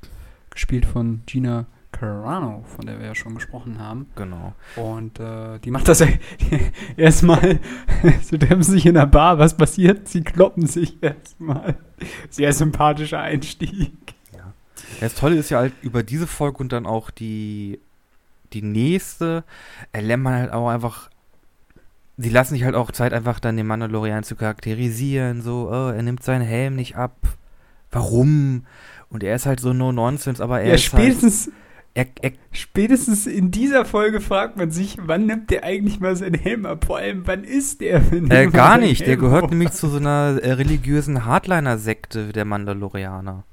[SPEAKER 2] gespielt von Gina Carano, von der wir ja schon gesprochen haben.
[SPEAKER 1] Genau.
[SPEAKER 2] Und äh, die macht das ja erstmal, sie treffen sich in der Bar, was passiert? Sie kloppen sich erstmal. Sehr sympathischer Einstieg.
[SPEAKER 1] Ja. Das Tolle ist ja halt über diese Folge und dann auch die, die nächste, erlernt man halt auch einfach sie lassen sich halt auch Zeit, einfach dann den Mandalorian zu charakterisieren. So, oh, er nimmt seinen Helm nicht ab. Warum? Und er ist halt so no nonsense, aber er
[SPEAKER 2] ja,
[SPEAKER 1] ist
[SPEAKER 2] spätestens,
[SPEAKER 1] halt, er, er,
[SPEAKER 2] spätestens in dieser Folge fragt man sich, wann nimmt der eigentlich mal seinen Helm ab? Vor allem, wann ist der?
[SPEAKER 1] Äh, gar nicht. Der gehört auf. nämlich zu so einer äh, religiösen Hardliner-Sekte der Mandalorianer.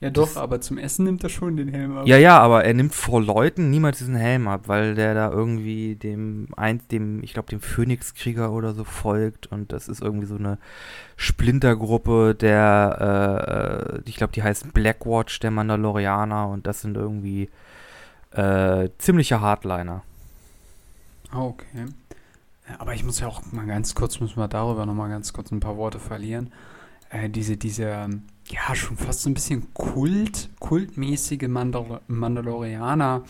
[SPEAKER 2] Ja doch, das, aber zum Essen nimmt er schon den Helm ab.
[SPEAKER 1] Ja, ja, aber er nimmt vor Leuten niemals diesen Helm ab, weil der da irgendwie dem, ein, dem ich glaube, dem Phönixkrieger oder so folgt und das ist irgendwie so eine Splintergruppe der, äh, ich glaube, die heißt Blackwatch, der Mandalorianer und das sind irgendwie äh, ziemliche Hardliner.
[SPEAKER 2] Ah, okay. Aber ich muss ja auch mal ganz kurz, müssen wir darüber noch mal ganz kurz ein paar Worte verlieren. Äh, diese, diese, ähm, ja, schon fast so ein bisschen Kult, kultmäßige Mandal Mandalorianer,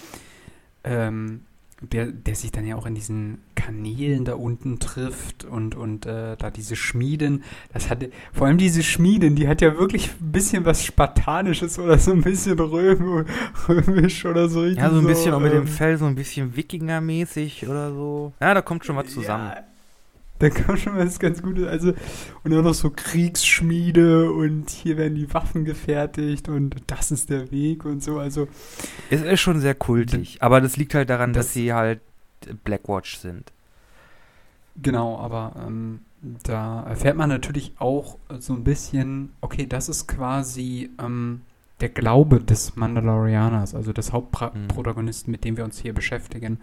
[SPEAKER 2] ähm, der, der sich dann ja auch in diesen Kanälen da unten trifft und, und äh, da diese Schmieden, das hatte, vor allem diese Schmieden, die hat ja wirklich ein bisschen was Spartanisches oder so ein bisschen Röm, römisch oder so.
[SPEAKER 1] Ja, so ein bisschen so, auch mit dem ähm, Fell, so ein bisschen Wikingermäßig oder so. Ja, da kommt schon was zusammen. Ja,
[SPEAKER 2] da kam schon was ganz Gutes. Also, und dann noch so Kriegsschmiede und hier werden die Waffen gefertigt und das ist der Weg und so. Also.
[SPEAKER 1] Es ist schon sehr kultig, aber das liegt halt daran, das, dass sie halt Blackwatch sind.
[SPEAKER 2] Genau, aber ähm, da erfährt man natürlich auch so ein bisschen, okay, das ist quasi ähm, der Glaube des Mandalorianers, also des Hauptprotagonisten, mhm. mit dem wir uns hier beschäftigen.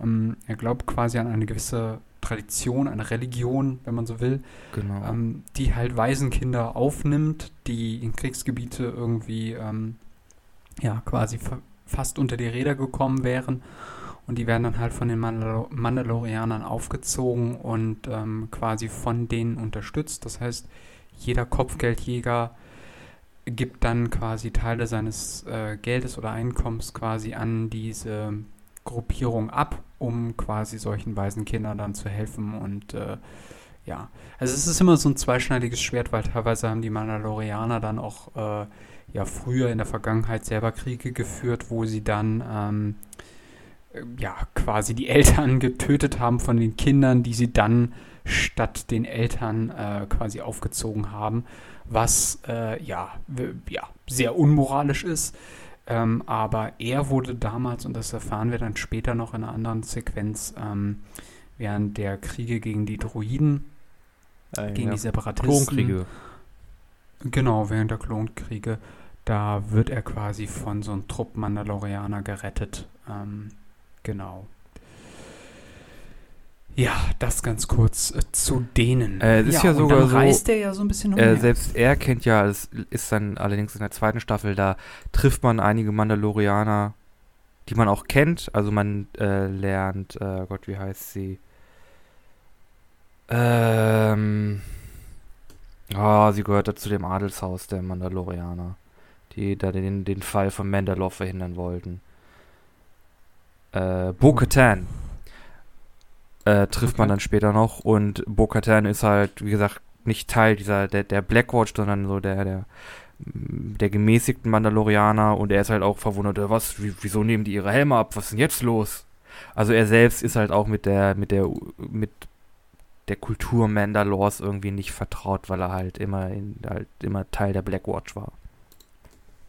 [SPEAKER 2] Ähm, er glaubt quasi an eine gewisse Tradition, eine Religion, wenn man so will,
[SPEAKER 1] genau.
[SPEAKER 2] ähm, die halt Waisenkinder aufnimmt, die in Kriegsgebiete irgendwie ähm, ja quasi fa fast unter die Räder gekommen wären. Und die werden dann halt von den Mandal Mandalorianern aufgezogen und ähm, quasi von denen unterstützt. Das heißt, jeder Kopfgeldjäger gibt dann quasi Teile seines äh, Geldes oder Einkommens quasi an diese Gruppierung ab, um quasi solchen weisen Kindern dann zu helfen. Und äh, ja, also es ist immer so ein zweischneidiges Schwert, weil teilweise haben die Mandalorianer dann auch äh, ja früher in der Vergangenheit selber Kriege geführt, wo sie dann ähm, äh, ja quasi die Eltern getötet haben von den Kindern, die sie dann statt den Eltern äh, quasi aufgezogen haben, was äh, ja, ja sehr unmoralisch ist. Ähm, aber er wurde damals, und das erfahren wir dann später noch in einer anderen Sequenz, ähm, während der Kriege gegen die Druiden, äh, gegen ja. die Separatisten.
[SPEAKER 1] Klonkriege.
[SPEAKER 2] Genau, während der Klonkriege, da wird er quasi von so einem Trupp Mandalorianer gerettet. Ähm, genau. Ja, das ganz kurz äh, zu denen.
[SPEAKER 1] Äh, es ist ja, ja sogar dann
[SPEAKER 2] so. reist er ja so ein bisschen
[SPEAKER 1] äh, Selbst er kennt ja, es ist dann allerdings in der zweiten Staffel, da trifft man einige Mandalorianer, die man auch kennt. Also man äh, lernt, äh, Gott, wie heißt sie? Ähm. Oh, sie gehört da zu dem Adelshaus der Mandalorianer, die da den, den Fall von Mandalore verhindern wollten. Äh, Bo-Katan äh, trifft okay. man dann später noch. Und Bo-Katan ist halt, wie gesagt, nicht Teil dieser, der, der Blackwatch, sondern so der, der, der gemäßigten Mandalorianer. Und er ist halt auch verwundert, äh, was, wieso nehmen die ihre Helme ab? Was ist denn jetzt los? Also er selbst ist halt auch mit der, mit der, mit der Kultur Mandalors irgendwie nicht vertraut, weil er halt immer in, halt immer Teil der Blackwatch war.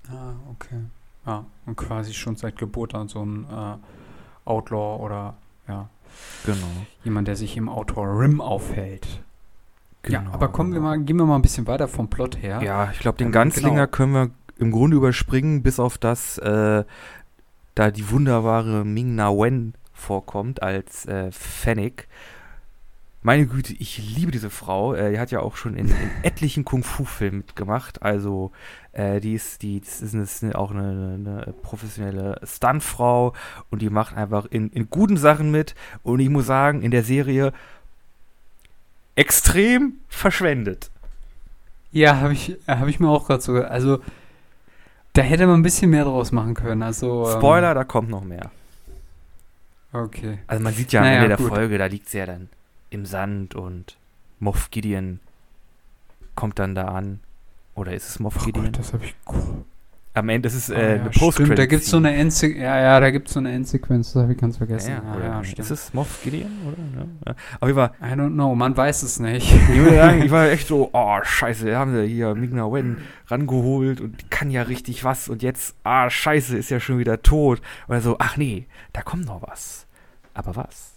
[SPEAKER 2] Ah, okay. Ja, und quasi schon seit Geburt an so ein äh, Outlaw oder ja,
[SPEAKER 1] Genau.
[SPEAKER 2] Jemand, der sich im Autor Rim aufhält.
[SPEAKER 1] Genau,
[SPEAKER 2] ja, aber kommen wir mal, gehen wir mal ein bisschen weiter vom Plot her.
[SPEAKER 1] Ja, ich glaube, den ähm, Ganzlinger genau. können wir im Grunde überspringen, bis auf das, äh, da die wunderbare Ming Na Wen vorkommt als äh, Fennec. Meine Güte, ich liebe diese Frau. Äh, die hat ja auch schon in, in etlichen Kung-Fu-Filmen mitgemacht. Also, äh, die ist, die, das ist, eine, auch eine, eine professionelle Stuntfrau und die macht einfach in, in guten Sachen mit. Und ich muss sagen, in der Serie extrem verschwendet.
[SPEAKER 2] Ja, habe ich, hab ich mir auch gerade so. Also, da hätte man ein bisschen mehr draus machen können. Also,
[SPEAKER 1] ähm, Spoiler, ähm, da kommt noch mehr.
[SPEAKER 2] Okay.
[SPEAKER 1] Also, man sieht ja am naja, Ende der gut. Folge, da liegt sie ja dann im Sand und Moff Gideon kommt dann da an. Oder ist es Moff oh Gideon?
[SPEAKER 2] Gott, das habe ich.
[SPEAKER 1] Am Ende ist es äh, oh, ja, eine post
[SPEAKER 2] Da gibt es so eine Endsequenz. Ja, ja, da gibt es so eine Endsequenz, das habe ich ganz vergessen.
[SPEAKER 1] Ja,
[SPEAKER 2] ja,
[SPEAKER 1] ja ist es Moff Gideon? Oder? Ja. Aber ich war.
[SPEAKER 2] I don't know, man weiß es nicht.
[SPEAKER 1] ich, sagen, ich war echt so, oh, scheiße, da haben sie hier Migna Wen rangeholt und die kann ja richtig was und jetzt, ah, scheiße, ist ja schon wieder tot. Oder so, ach nee, da kommt noch was. Aber was?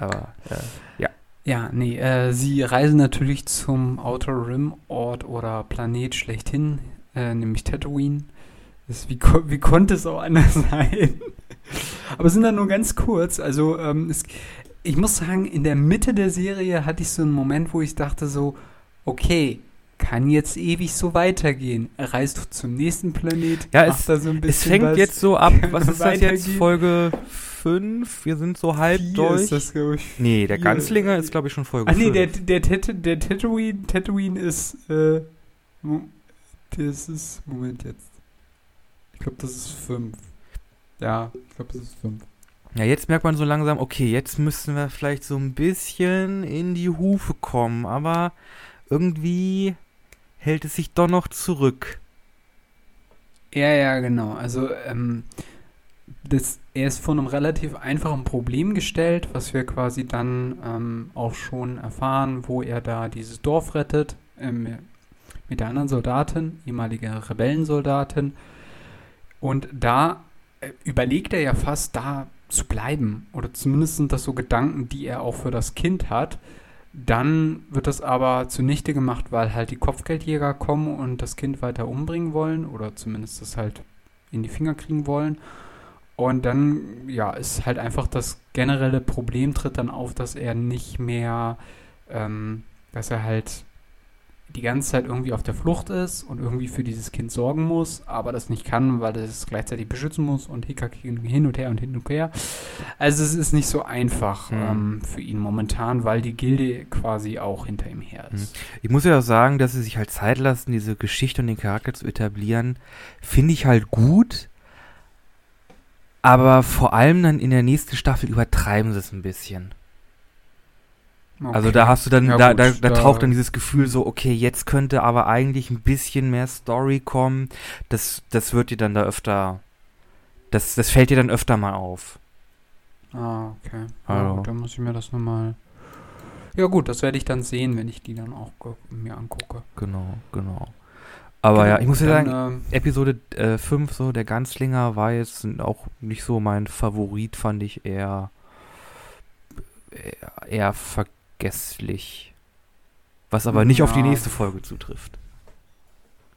[SPEAKER 1] Aber, äh, ja.
[SPEAKER 2] Ja, nee, äh, sie reisen natürlich zum Outer Rim Ort oder Planet schlechthin, äh, nämlich Tatooine. Das, wie, wie konnte es auch anders sein? Aber sind dann nur ganz kurz. Also, ähm, es, ich muss sagen, in der Mitte der Serie hatte ich so einen Moment, wo ich dachte so, okay, kann jetzt ewig so weitergehen. Reist du zum nächsten Planet?
[SPEAKER 1] Ja, es, so es fängt jetzt so ab. Was ist das jetzt? Folge fünf. Wir sind so halb
[SPEAKER 2] Vier
[SPEAKER 1] durch.
[SPEAKER 2] ist das, glaube ich.
[SPEAKER 1] nee, der. Ganzlinger ist, glaube ich, schon Folge
[SPEAKER 2] Ah, nee, der, der, Tat- der Tatooine, Tatooine ist, äh, das ist, Moment jetzt. Ich glaube, das ist fünf. Ja, ich glaube, das ist fünf.
[SPEAKER 1] Ja, jetzt merkt man so langsam, okay, jetzt müssen wir vielleicht so ein bisschen in die Hufe kommen, aber irgendwie hält es sich doch noch zurück.
[SPEAKER 2] Ja, ja, genau. Also, ähm, das, er ist vor einem relativ einfachen Problem gestellt, was wir quasi dann ähm, auch schon erfahren, wo er da dieses Dorf rettet, ähm, mit der anderen Soldatin, ehemalige Rebellensoldatin. Und da äh, überlegt er ja fast, da zu bleiben. Oder zumindest sind das so Gedanken, die er auch für das Kind hat. Dann wird das aber zunichte gemacht, weil halt die Kopfgeldjäger kommen und das Kind weiter umbringen wollen oder zumindest das halt in die Finger kriegen wollen. Und dann, ja, ist halt einfach das generelle Problem tritt dann auf, dass er nicht mehr, ähm, dass er halt die ganze Zeit irgendwie auf der Flucht ist und irgendwie für dieses Kind sorgen muss, aber das nicht kann, weil er es gleichzeitig beschützen muss und Hickhack hin und her und hin und her. Also es ist nicht so einfach
[SPEAKER 1] Mhm.
[SPEAKER 2] ähm, für ihn momentan, weil die Gilde quasi auch hinter ihm her ist.
[SPEAKER 1] Ich muss ja auch sagen, dass sie sich halt Zeit lassen, diese Geschichte und den Charakter zu etablieren, finde ich halt gut. Aber vor allem dann in der nächsten Staffel übertreiben sie es ein bisschen. Also
[SPEAKER 2] Okay.
[SPEAKER 1] da hast du dann,
[SPEAKER 2] Ja,
[SPEAKER 1] da,
[SPEAKER 2] gut,
[SPEAKER 1] da, da
[SPEAKER 2] da-
[SPEAKER 1] taucht dann dieses Gefühl so, okay, jetzt könnte aber eigentlich ein bisschen mehr Story kommen. Das, das wird dir dann da öfter, das, das fällt dir dann öfter mal auf.
[SPEAKER 2] Ah, okay. Ja,
[SPEAKER 1] Also.
[SPEAKER 2] gut, dann muss ich mir das nochmal. Ja, gut, das werde ich dann sehen, wenn ich die dann auch mir angucke.
[SPEAKER 1] Genau, genau. Aber ja, ich muss ja sagen,
[SPEAKER 2] ähm,
[SPEAKER 1] Episode äh, 5, so, der Ganzlinger war jetzt auch nicht so mein Favorit, fand ich eher, eher, eher vergesslich. Was aber nicht auf die
[SPEAKER 2] Ja.
[SPEAKER 1] nächste Folge zutrifft.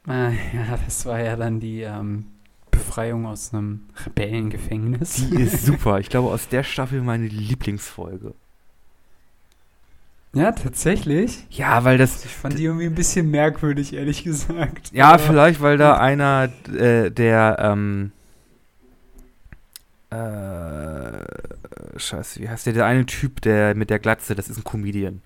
[SPEAKER 2] äh, ja, das war ja dann die ähm, Befreiung aus einem Rebellengefängnis.
[SPEAKER 1] Die ist super. Ich glaube, aus der Staffel meine Lieblingsfolge.
[SPEAKER 2] Ja, tatsächlich.
[SPEAKER 1] Ja, weil das.
[SPEAKER 2] Ich fand die irgendwie ein bisschen merkwürdig, ehrlich gesagt.
[SPEAKER 1] Ja,
[SPEAKER 2] Aber-
[SPEAKER 1] vielleicht, weil da einer, äh, der, ähm, äh, scheiße, wie heißt der? Der eine Typ, der mit der Glatze, das ist ein Comedian.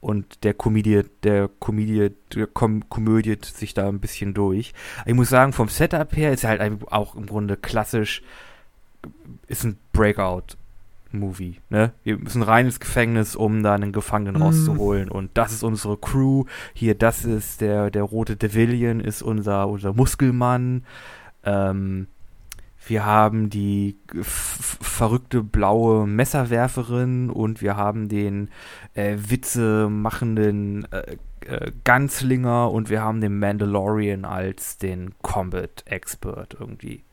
[SPEAKER 1] Und der Comedian, der Comedian, der kom komödiert sich da ein bisschen durch. Ich muss sagen, vom Setup her ist er halt auch im Grunde klassisch, ist ein Breakout-Movie, ne? Wir müssen rein ins Gefängnis, um da einen Gefangenen
[SPEAKER 2] Mhm.
[SPEAKER 1] rauszuholen. Und das ist unsere Crew. Hier, das ist der, der rote Devillion, ist unser, unser Muskelmann. Ähm, wir haben die verrückte blaue Messerwerferin und wir haben den äh, Witze machenden äh, äh, Ganzlinger und wir haben den Mandalorian als den Combat Expert irgendwie.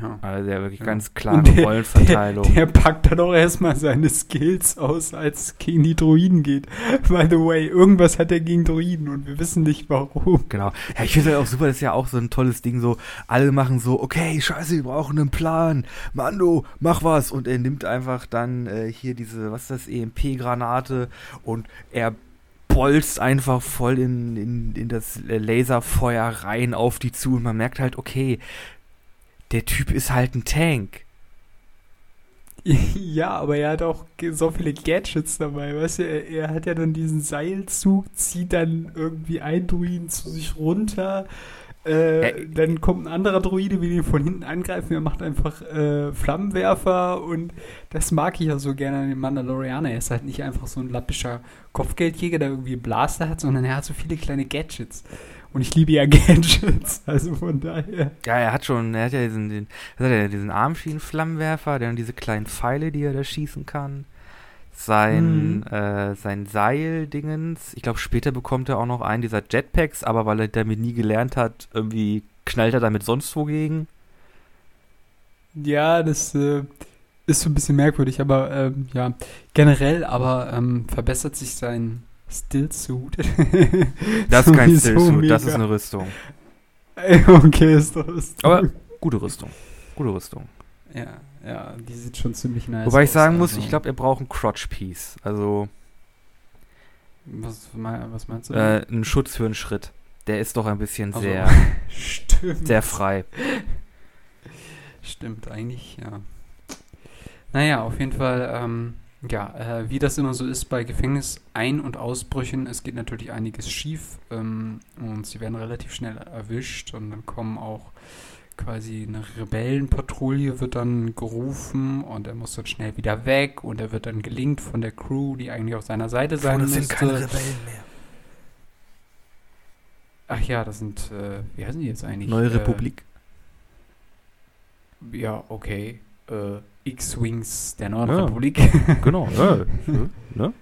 [SPEAKER 2] Ja.
[SPEAKER 1] Also der wirklich
[SPEAKER 2] Ja.
[SPEAKER 1] ganz klare
[SPEAKER 2] der-
[SPEAKER 1] Rollenverteilung.
[SPEAKER 2] Der packt dann auch erstmal seine Skills aus, als es gegen die Druiden geht. By the way, irgendwas hat er gegen Druiden und wir wissen nicht warum.
[SPEAKER 1] Genau. Ja, ich finde das auch super, das ist ja auch so ein tolles Ding, so, alle machen so, okay, scheiße, wir brauchen einen Plan. Mando, mach was. Und er nimmt einfach dann äh, hier diese, was ist das, EMP-Granate und er bolzt einfach voll in, in, in das Laserfeuer rein auf die zu und man merkt halt, okay, der Typ ist halt ein Tank.
[SPEAKER 2] Ja, aber er hat auch so viele Gadgets dabei, weißt du, er, er hat ja dann diesen Seilzug, zieht dann irgendwie ein Druiden zu sich runter, äh, dann kommt ein anderer Druide, will ihn von hinten angreifen, er macht einfach äh, Flammenwerfer und das mag ich ja so gerne an dem Mandalorianer. Er ist halt nicht einfach so ein lappischer Kopfgeldjäger, der irgendwie Blaster hat, sondern er hat so viele kleine Gadgets. Und ich liebe ja Gadgets, also von daher.
[SPEAKER 1] Ja, er hat schon, er hat ja diesen, den, hat er, diesen Armschienenflammenwerfer, dann diese kleinen Pfeile, die er da schießen kann. Sein,
[SPEAKER 2] Mhm.
[SPEAKER 1] äh, sein Seil-Dingens. Ich glaube, später bekommt er auch noch einen dieser Jetpacks, aber weil er damit nie gelernt hat, irgendwie knallt er damit sonst wogegen.
[SPEAKER 2] Ja, das äh, ist so ein bisschen merkwürdig, aber ähm, ja, generell aber ähm, verbessert sich sein Stillsuit.
[SPEAKER 1] Das ist kein Stillsuit, das ist eine Rüstung.
[SPEAKER 2] Okay, ist doch Rüstung.
[SPEAKER 1] Aber gute Rüstung. Gute Rüstung.
[SPEAKER 2] ja, ja, die sieht schon ziemlich nice
[SPEAKER 1] Wobei ich
[SPEAKER 2] aus,
[SPEAKER 1] sagen muss,
[SPEAKER 2] also-
[SPEAKER 1] ich glaube, er braucht ein Crotch-Piece. Also
[SPEAKER 2] Was, was meinst du?
[SPEAKER 1] äh, einen Schutz für einen Schritt. Der ist doch ein bisschen
[SPEAKER 2] Also,
[SPEAKER 1] sehr,
[SPEAKER 2] Stimmt.
[SPEAKER 1] sehr frei.
[SPEAKER 2] Stimmt, eigentlich, ja. Naja, auf jeden Fall, ähm, ja, äh, wie das immer so ist bei Gefängnisein- und Ausbrüchen, es geht natürlich einiges schief ähm, und sie werden relativ schnell erwischt und dann kommen auch quasi eine Rebellenpatrouille wird dann gerufen und er muss dann schnell wieder weg und er wird dann gelingt von der Crew, die eigentlich auf seiner Seite sein
[SPEAKER 1] das
[SPEAKER 2] müsste.
[SPEAKER 1] sind keine Rebellen mehr.
[SPEAKER 2] Ach ja, das sind, äh, wie heißen die jetzt eigentlich?
[SPEAKER 1] Neue
[SPEAKER 2] Äh,
[SPEAKER 1] Republik.
[SPEAKER 2] Ja, okay. Äh, X-Wings der Neuen
[SPEAKER 1] Ja.
[SPEAKER 2] Republik.
[SPEAKER 1] Genau. Ja, ne?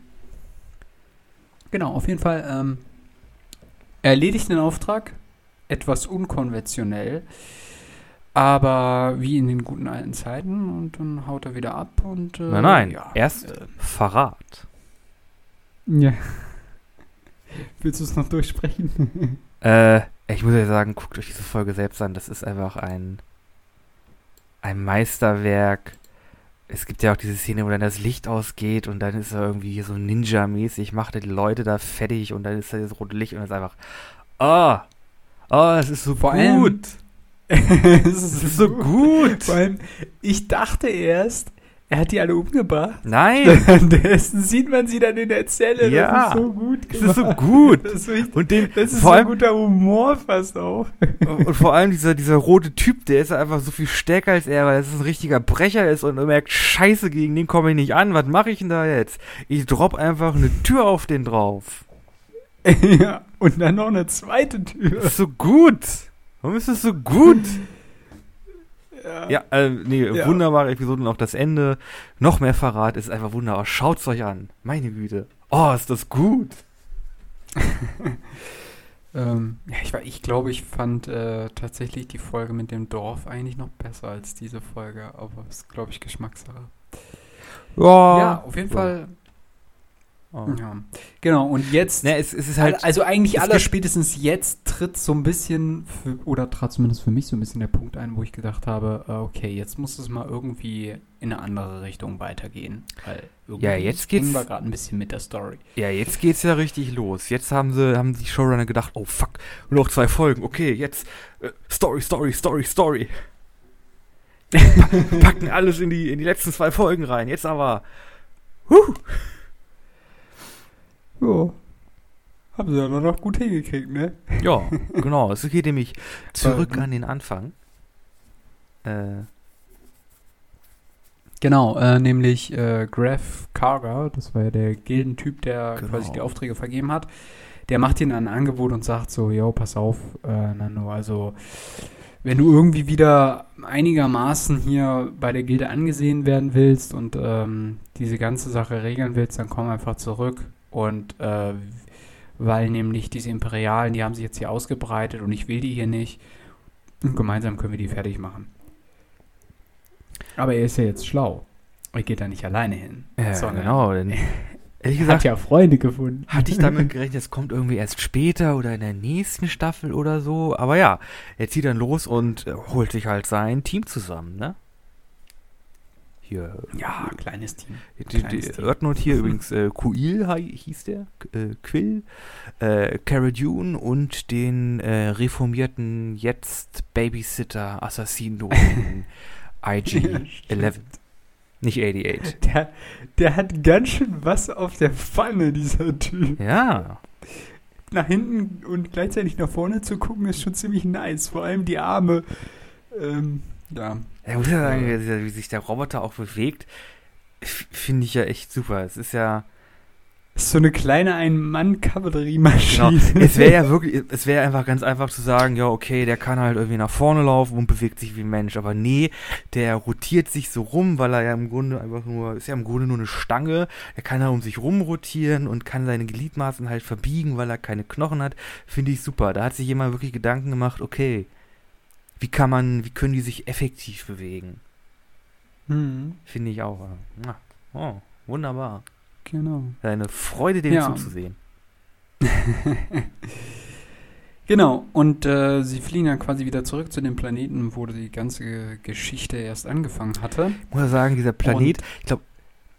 [SPEAKER 2] Genau, auf jeden Fall. Ähm, er erledigt den Auftrag, etwas unkonventionell, aber wie in den guten alten Zeiten und dann haut er wieder ab und. Äh,
[SPEAKER 1] Nein, nein.
[SPEAKER 2] Ja,
[SPEAKER 1] Erst
[SPEAKER 2] äh,
[SPEAKER 1] Verrat.
[SPEAKER 2] ja. Willst du es noch durchsprechen?
[SPEAKER 1] Äh, ich muss ja sagen, guckt euch diese Folge selbst an. Das ist einfach ein, ein Meisterwerk. Es gibt ja auch diese Szene, wo dann das Licht ausgeht und dann ist er irgendwie so Ninja-mäßig, macht er die Leute da fertig und dann ist da das rote Licht und es ist einfach, oh, oh, es ist so
[SPEAKER 2] Vor
[SPEAKER 1] gut. Es ist so gut.
[SPEAKER 2] Vor allem, ich dachte erst, er hat die alle umgebracht.
[SPEAKER 1] Nein,
[SPEAKER 2] Währenddessen sieht man sie dann in der Zelle.
[SPEAKER 1] Ja.
[SPEAKER 2] Das ist so gut
[SPEAKER 1] es ist so
[SPEAKER 2] gemacht.
[SPEAKER 1] gut.
[SPEAKER 2] Das ist, richtig-
[SPEAKER 1] Und den,
[SPEAKER 2] das ist
[SPEAKER 1] vor
[SPEAKER 2] so
[SPEAKER 1] allem,
[SPEAKER 2] guter Humor fast auch.
[SPEAKER 1] Und vor allem dieser, dieser rote Typ, der ist einfach so viel stärker als er, weil es ein richtiger Brecher ist und er merkt, scheiße, gegen den komme ich nicht an, was mache ich denn da jetzt? Ich drop einfach eine Tür auf den drauf.
[SPEAKER 2] ja, und dann noch eine zweite Tür.
[SPEAKER 1] Das ist so gut. Warum ist das so gut? Ja, äh, nee,
[SPEAKER 2] Ja.
[SPEAKER 1] wunderbare Episode und auch das Ende. Noch mehr Verrat ist einfach wunderbar. Schaut's euch an. Meine Güte. Oh, ist das gut.
[SPEAKER 2] Ähm, ja, ich, war- ich glaube, ich fand äh, tatsächlich die Folge mit dem Dorf eigentlich noch besser als diese Folge, aber es ist, glaube ich, Geschmackssache. Ja, auf jeden
[SPEAKER 1] Ja.
[SPEAKER 2] Fall.
[SPEAKER 1] Oh.
[SPEAKER 2] Ja. Genau, und jetzt.
[SPEAKER 1] Ne, es, es ist halt.
[SPEAKER 2] also eigentlich aller spätestens jetzt tritt so ein bisschen, für, oder trat zumindest für mich so ein bisschen der Punkt ein, wo ich gedacht habe, äh, okay, jetzt muss es mal irgendwie in eine andere Richtung weitergehen. Weil irgendwie
[SPEAKER 1] Ja, jetzt geht's-
[SPEAKER 2] wir gerade ein bisschen mit der Story.
[SPEAKER 1] Ja, jetzt geht's ja richtig los. Jetzt haben sie, haben die Showrunner gedacht, oh fuck, nur noch zwei Folgen. Okay, jetzt äh, Story, Story, Story, Story. Pa packen alles in die, in die letzten zwei Folgen rein. Jetzt aber. Huh.
[SPEAKER 2] Ja. Haben sie ja noch gut hingekriegt, ne?
[SPEAKER 1] Ja, genau. Es geht nämlich zurück an den Anfang. Äh,
[SPEAKER 2] Genau, äh, nämlich äh, Graf Karger, das war ja der Gildentyp, der
[SPEAKER 1] Genau.
[SPEAKER 2] quasi die Aufträge vergeben hat, der macht ihnen ein Angebot und sagt so, yo, pass auf, äh, Nano, also wenn du irgendwie wieder einigermaßen hier bei der Gilde angesehen werden willst und ähm, diese ganze Sache regeln willst, dann komm einfach zurück und äh, weil nämlich diese Imperialen, die haben sich jetzt hier ausgebreitet und ich will die hier nicht und gemeinsam können wir die fertig machen. Aber er ist ja jetzt schlau. Er geht da nicht alleine hin.
[SPEAKER 1] ja,
[SPEAKER 2] sondern
[SPEAKER 1] genau. Denn, ehrlich
[SPEAKER 2] Er hat
[SPEAKER 1] gesagt,
[SPEAKER 2] ja Freunde gefunden.
[SPEAKER 1] hatte ich damit gerechnet, es kommt irgendwie erst später oder in der nächsten Staffel oder so. Aber ja, er zieht dann los und äh, holt sich halt sein Team zusammen, ne? Hier,
[SPEAKER 2] Ja, kleines Team.
[SPEAKER 1] Die, die
[SPEAKER 2] Kleines Team.
[SPEAKER 1] Earthnote hier übrigens äh, Kuil hi- hieß der, äh, Quill, äh, Cara Dune und den äh, reformierten jetzt Babysitter Assassino IG-11. Nicht 88.
[SPEAKER 2] Der, der hat ganz schön was auf der Pfanne, dieser Typ.
[SPEAKER 1] Ja,
[SPEAKER 2] Nach hinten und gleichzeitig nach vorne zu gucken, ist schon ziemlich nice. Vor allem die Arme. Ähm, ja.
[SPEAKER 1] Ich muss ja sagen, wie, wie sich der Roboter auch bewegt, finde ich ja echt super. Es ist ja,
[SPEAKER 2] so eine kleine
[SPEAKER 1] genau,
[SPEAKER 2] Ein-Mann-Kavallerie-Maschine.
[SPEAKER 1] es wäre ja wirklich, es wäre einfach ganz einfach zu sagen, ja, okay, der kann halt irgendwie nach vorne laufen und bewegt sich wie ein Mensch, aber nee, der rotiert sich so rum, weil er ja im Grunde einfach nur, ist ja im Grunde nur eine Stange, er kann da um sich rum rotieren und kann seine Gliedmaßen halt verbiegen, weil er keine Knochen hat, finde ich super. Da hat sich jemand wirklich Gedanken gemacht, okay, wie kann man, wie können die sich effektiv bewegen?
[SPEAKER 2] Hm,
[SPEAKER 1] Finde ich auch. äh. Oh, wunderbar.
[SPEAKER 2] genau.
[SPEAKER 1] Eine Freude, dem
[SPEAKER 2] Ja.
[SPEAKER 1] zuzusehen.
[SPEAKER 2] Genau, und äh, sie fliegen dann quasi wieder zurück zu dem Planeten, wo die ganze Geschichte erst angefangen hatte.
[SPEAKER 1] Ich muss sagen, dieser Planet, ich glaube,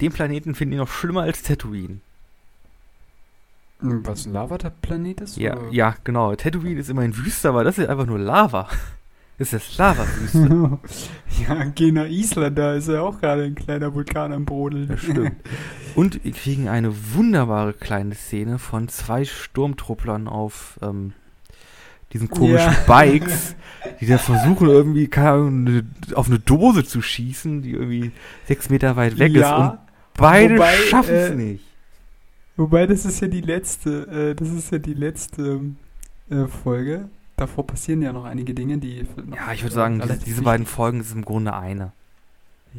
[SPEAKER 1] den Planeten finde ich noch schlimmer als Tatooine.
[SPEAKER 2] Hm, Was ein Lavaplanet ist?
[SPEAKER 1] Ja,
[SPEAKER 2] oder?
[SPEAKER 1] ja, genau. Tatooine ist immerhin Wüste, aber das ist einfach nur Lava. Ist das Lavawüste?
[SPEAKER 2] ja, geh nach Island, da ist ja auch gerade ein kleiner Vulkan am Brodeln.
[SPEAKER 1] Das stimmt. Und wir kriegen eine wunderbare kleine Szene von zwei Sturmtrupplern auf ähm, diesen komischen
[SPEAKER 2] Ja.
[SPEAKER 1] Bikes, die da versuchen irgendwie keine auf eine Dose zu schießen, die irgendwie sechs Meter weit weg ist. Und beide schaffen es
[SPEAKER 2] äh,
[SPEAKER 1] nicht.
[SPEAKER 2] Wobei, das ist ja die letzte, äh, das ist ja die letzte äh, Folge. Davor passieren ja noch einige Dinge, die.
[SPEAKER 1] Ja, ich würde
[SPEAKER 2] äh,
[SPEAKER 1] sagen, diese, diese beiden Folgen ist im Grunde eine.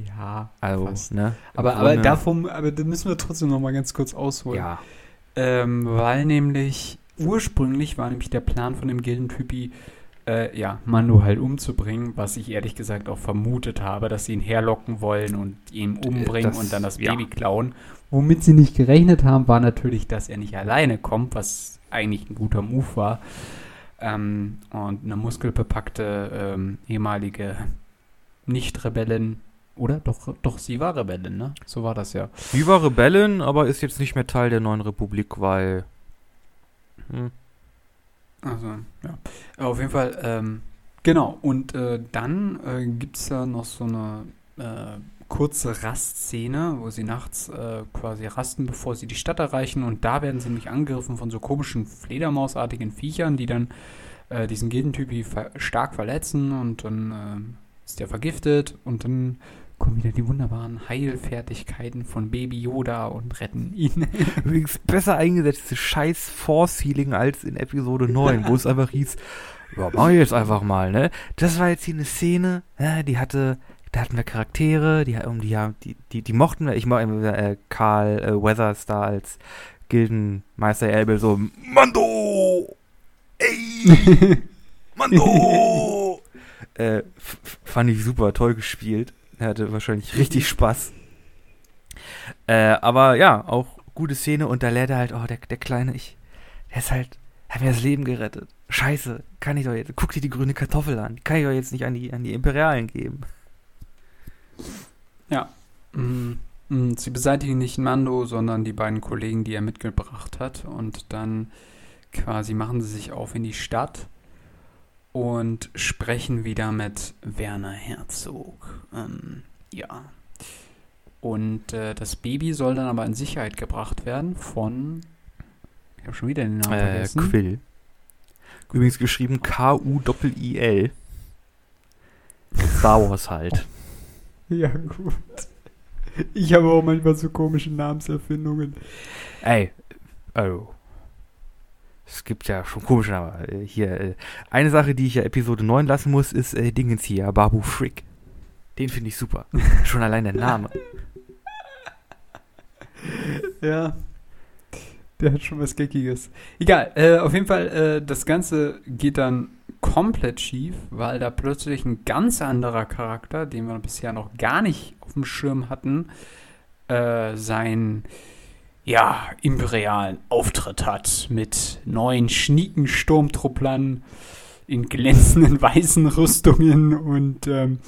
[SPEAKER 2] Ja,
[SPEAKER 1] Also,
[SPEAKER 2] Fast.
[SPEAKER 1] ne?
[SPEAKER 2] Aber, aber davon, aber da müssen wir trotzdem noch mal ganz kurz ausholen.
[SPEAKER 1] Ja.
[SPEAKER 2] Ähm, weil nämlich ursprünglich war nämlich der Plan von dem Gildentypi, äh, ja, Mando halt umzubringen, was ich ehrlich gesagt auch vermutet habe, dass sie ihn herlocken wollen und ihn umbringen
[SPEAKER 1] das-
[SPEAKER 2] und dann das
[SPEAKER 1] ja.
[SPEAKER 2] Baby klauen. Womit sie nicht gerechnet haben, war natürlich, dass er nicht alleine kommt, was eigentlich ein guter Move war. Ähm, und eine muskelbepackte ähm, ehemalige Nicht-Rebellin, oder? Doch, doch, sie war Rebellin, ne? So war das ja.
[SPEAKER 1] Sie war Rebellin, aber ist jetzt nicht mehr Teil der neuen Republik, weil. Hm.
[SPEAKER 2] Also, ja. Auf jeden Fall, ähm, genau. Und äh, dann äh, gibt es ja noch so eine äh, kurze Rastszene, wo sie nachts äh, quasi rasten, bevor sie die Stadt erreichen. Und da werden sie nämlich angegriffen von so komischen Fledermausartigen Viechern, die dann äh, diesen Gildentypi ver stark verletzen. Und dann ähm, ist der vergiftet. Und dann kommen wieder die wunderbaren Heilfertigkeiten von Baby Yoda und retten ihn.
[SPEAKER 1] Übrigens besser eingesetzte scheiß Force-Healing als in Episode 9, wo es einfach hieß, ja, mach ich jetzt einfach mal, ne? Das war jetzt hier eine Szene, ja, die hatte, da hatten wir Charaktere, die, um die, haben- die, die, die mochten wir. Ich mag äh, Karl äh, Weathers da als Gildenmeister Elbel so, Mando! Ey! Mando! äh, fand ich super, toll gespielt. Er hatte wahrscheinlich richtig Spaß. Äh, aber ja, auch gute Szene und da lernt er halt, oh, der, der Kleine, ich, der ist halt, hat mir das Leben gerettet. Scheiße, kann ich doch jetzt, guck dir die grüne Kartoffel an, die kann ich doch jetzt nicht an die, an die Imperialen geben.
[SPEAKER 2] Mm, mm, Sie beseitigen nicht Mando, sondern die beiden Kollegen, die er mitgebracht hat. Und dann quasi machen sie sich auf in die Stadt und sprechen wieder mit Werner Herzog. Ähm, ja. Und äh, das Baby soll dann aber in Sicherheit gebracht werden von. Ich habe schon wieder den Namen
[SPEAKER 1] Äh,
[SPEAKER 2] vergessen.
[SPEAKER 1] Quill. Übrigens geschrieben K-U-I-L. Star Wars halt.
[SPEAKER 2] Ja, gut. Ich habe auch manchmal so komische Namenserfindungen.
[SPEAKER 1] Ey, also. Es gibt ja schon komische Namen. Äh, Hier, äh, eine Sache, die ich ja Episode 9 lassen muss, ist äh, Dingens hier, Babu Frick. Den finde ich super. schon allein der Name.
[SPEAKER 2] Ja. Der hat schon was Geckiges. Egal, äh, auf jeden Fall, äh, das Ganze geht dann komplett schief, weil da plötzlich ein ganz anderer Charakter, den wir bisher noch gar nicht auf dem Schirm hatten, äh, seinen, ja, imperialen Auftritt hat mit neuen schnieken Sturmtrupplern in glänzenden weißen Rüstungen und ähm,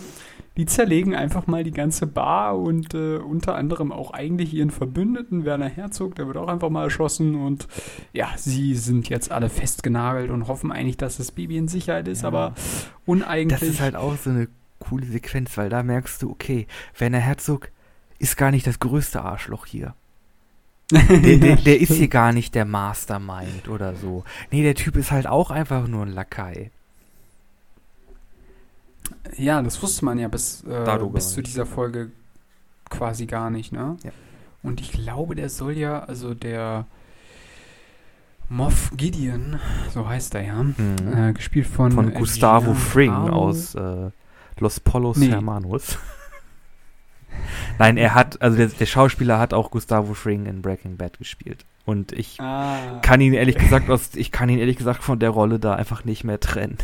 [SPEAKER 2] die zerlegen einfach mal die ganze Bar und äh, unter anderem auch eigentlich ihren Verbündeten, Werner Herzog, der wird auch einfach mal erschossen und ja, sie sind jetzt alle festgenagelt und hoffen eigentlich, dass das Baby in Sicherheit ist,
[SPEAKER 1] Ja.
[SPEAKER 2] aber uneigentlich.
[SPEAKER 1] Das ist halt auch so eine coole Sequenz, weil da merkst du, okay, Werner Herzog ist gar nicht das größte Arschloch hier. Der, der, der ist hier gar nicht der Mastermind oder so. Nee, der Typ ist halt auch einfach nur ein Lakai.
[SPEAKER 2] Ja, das wusste man ja bis, äh, bis zu dieser Folge quasi gar nicht, ne?
[SPEAKER 1] Ja.
[SPEAKER 2] Und ich glaube, der soll ja, also der Moff Gideon, so heißt er ja,
[SPEAKER 1] Mhm.
[SPEAKER 2] äh, gespielt von,
[SPEAKER 1] Von Gustavo Fring
[SPEAKER 2] Giancarlo-
[SPEAKER 1] aus äh, Los Polos
[SPEAKER 2] Nee.
[SPEAKER 1] Hermanos. Nein, er hat, also der, der Schauspieler hat auch Gustavo Fring in Breaking Bad gespielt. Und ich
[SPEAKER 2] Ah,
[SPEAKER 1] kann ihn ehrlich gesagt aus, ich kann ihn ehrlich gesagt von der Rolle da einfach nicht mehr trennen.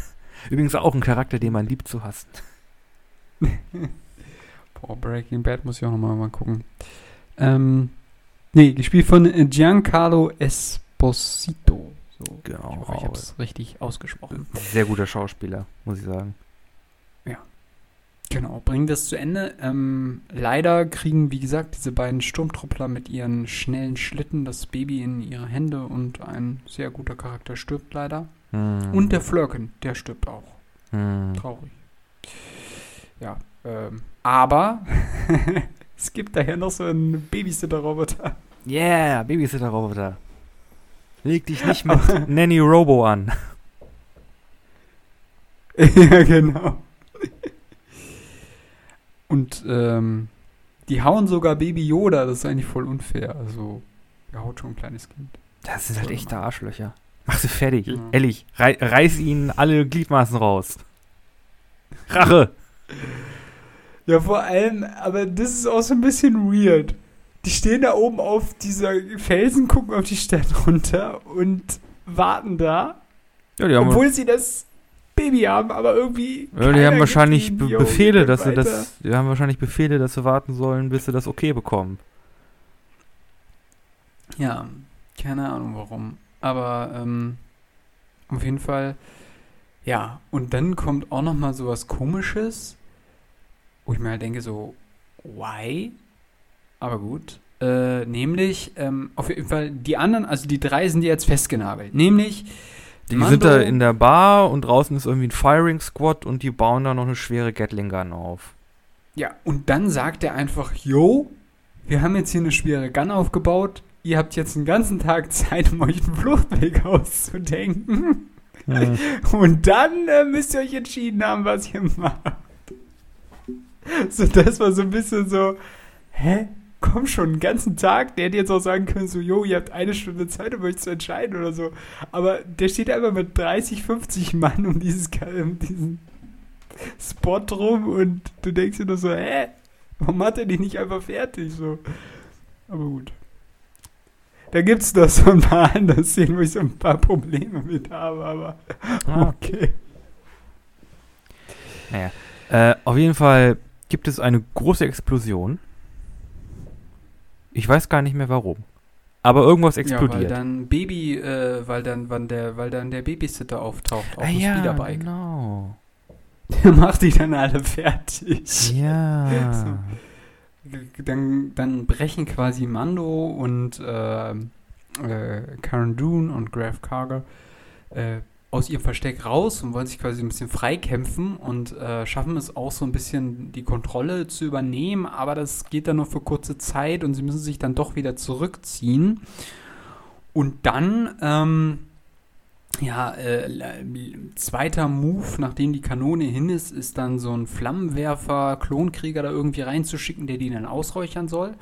[SPEAKER 1] Übrigens auch ein Charakter, den man liebt zu hassen.
[SPEAKER 2] Boah, Breaking Bad muss ich auch nochmal mal gucken. Ähm, nee, gespielt von äh, Giancarlo Esposito. So,
[SPEAKER 1] Genau.
[SPEAKER 2] ich hoffe, ich habe es richtig ausgesprochen.
[SPEAKER 1] Sehr guter Schauspieler, muss ich sagen.
[SPEAKER 2] Genau, bringen das zu Ende. Ähm, leider kriegen, wie gesagt, diese beiden Sturmtruppler mit ihren schnellen Schlitten das Baby in ihre Hände und ein sehr guter Charakter stirbt leider.
[SPEAKER 1] Hm.
[SPEAKER 2] Und der Flirken, der stirbt auch.
[SPEAKER 1] Hm.
[SPEAKER 2] Traurig. ja, ähm, aber es gibt daher noch so einen Babysitter-Roboter.
[SPEAKER 1] Yeah, Babysitter-Roboter. Leg dich nicht mit Nanny Robo an.
[SPEAKER 2] ja, genau. Und ähm, die hauen sogar Baby Yoda, das ist eigentlich voll unfair. Also, er haut schon ein kleines Kind.
[SPEAKER 1] Das sind halt echte Arschlöcher. Mach sie fertig.
[SPEAKER 2] Ja.
[SPEAKER 1] Ehrlich, rei reiß ihnen alle Gliedmaßen raus. Rache!
[SPEAKER 2] Ja, vor allem, aber das ist auch so ein bisschen weird. Die stehen da oben auf dieser Felsen, gucken auf die Stadt runter und warten da,
[SPEAKER 1] Ja,
[SPEAKER 2] obwohl sie das Baby haben, aber irgendwie.
[SPEAKER 1] ja, die haben wahrscheinlich Be Befehle, dass sie das. Die haben wahrscheinlich Befehle, dass sie warten sollen, bis sie das okay bekommen.
[SPEAKER 2] Ja, keine Ahnung warum. Aber ähm, auf jeden Fall, ja. Und dann kommt auch noch mal so was Komisches, wo ich mir halt denke so, why? Aber gut. Äh, nämlich, ähm, auf jeden Fall, die anderen, also die drei sind jetzt festgenagelt. Nämlich,
[SPEAKER 1] Die
[SPEAKER 2] Mando-
[SPEAKER 1] sind da in der Bar und draußen ist irgendwie ein Firing Squad und die bauen da noch eine schwere Gatling Gun auf.
[SPEAKER 2] Ja, und dann sagt er einfach, yo, wir haben jetzt hier eine schwere Gun aufgebaut. Ihr habt jetzt einen ganzen Tag Zeit, um euch einen Fluchtweg auszudenken. Und dann äh, müsst ihr euch entschieden haben, was ihr macht. So, das war so ein bisschen so, hä? Komm schon, einen ganzen Tag. Der hätte jetzt auch sagen können, so, jo, ihr habt eine Stunde Zeit, um euch zu entscheiden oder so. Aber der steht einfach mit 30, 50 Mann um, dieses, um diesen Spot rum und du denkst dir nur so, hä? Warum hat er die nicht einfach fertig? So. Aber gut. Da gibt es noch so ein paar andere Szenen, wo ich so ein paar Probleme mit habe, aber
[SPEAKER 1] Ah.
[SPEAKER 2] okay.
[SPEAKER 1] Naja. Äh, auf jeden Fall gibt es eine große Explosion. Ich weiß gar nicht mehr warum. Aber irgendwas
[SPEAKER 2] Ja, weil
[SPEAKER 1] explodiert.
[SPEAKER 2] dann Baby, äh, weil dann, wann der, weil dann der Babysitter auftaucht auf
[SPEAKER 1] ah,
[SPEAKER 2] dem
[SPEAKER 1] ja,
[SPEAKER 2] Speederbike.
[SPEAKER 1] genau.
[SPEAKER 2] Der macht die dann alle fertig.
[SPEAKER 1] Ja.
[SPEAKER 2] So. Dann, dann brechen quasi Mando und äh, äh, Karen Dune und Graf Karger äh, aus ihrem Versteck raus und wollen sich quasi ein bisschen freikämpfen und äh, schaffen es auch so ein bisschen die Kontrolle zu übernehmen, aber das geht dann nur für kurze Zeit und sie müssen sich dann doch wieder zurückziehen. Und dann, ähm, ja, äh, zweiter Move, nachdem die Kanone hin ist, ist dann so ein Flammenwerfer, Klonkrieger da irgendwie reinzuschicken, der die dann ausräuchern soll.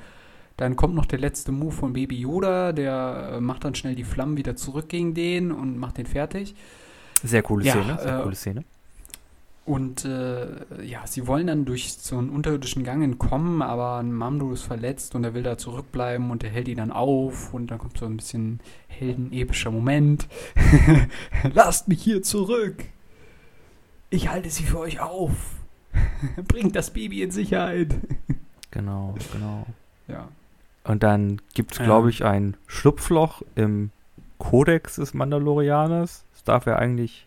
[SPEAKER 2] Dann kommt noch der letzte Move von Baby Yoda, der äh, macht dann schnell die Flammen wieder zurück gegen den und macht den fertig.
[SPEAKER 1] Sehr coole
[SPEAKER 2] Ja,
[SPEAKER 1] Szene. Sehr
[SPEAKER 2] äh,
[SPEAKER 1] coole Szene.
[SPEAKER 2] Und äh, ja, sie wollen dann durch so einen unterirdischen Gang entkommen, aber Mamdo ist verletzt und er will da zurückbleiben und er hält ihn dann auf und dann kommt so ein bisschen heldenepischer Moment. Lasst mich hier zurück. Ich halte sie für euch auf. Bringt das Baby in Sicherheit.
[SPEAKER 1] Genau, genau.
[SPEAKER 2] Ja.
[SPEAKER 1] Und dann gibt es, glaube ich, ein Schlupfloch im Kodex des Mandalorianers. Es darf ja eigentlich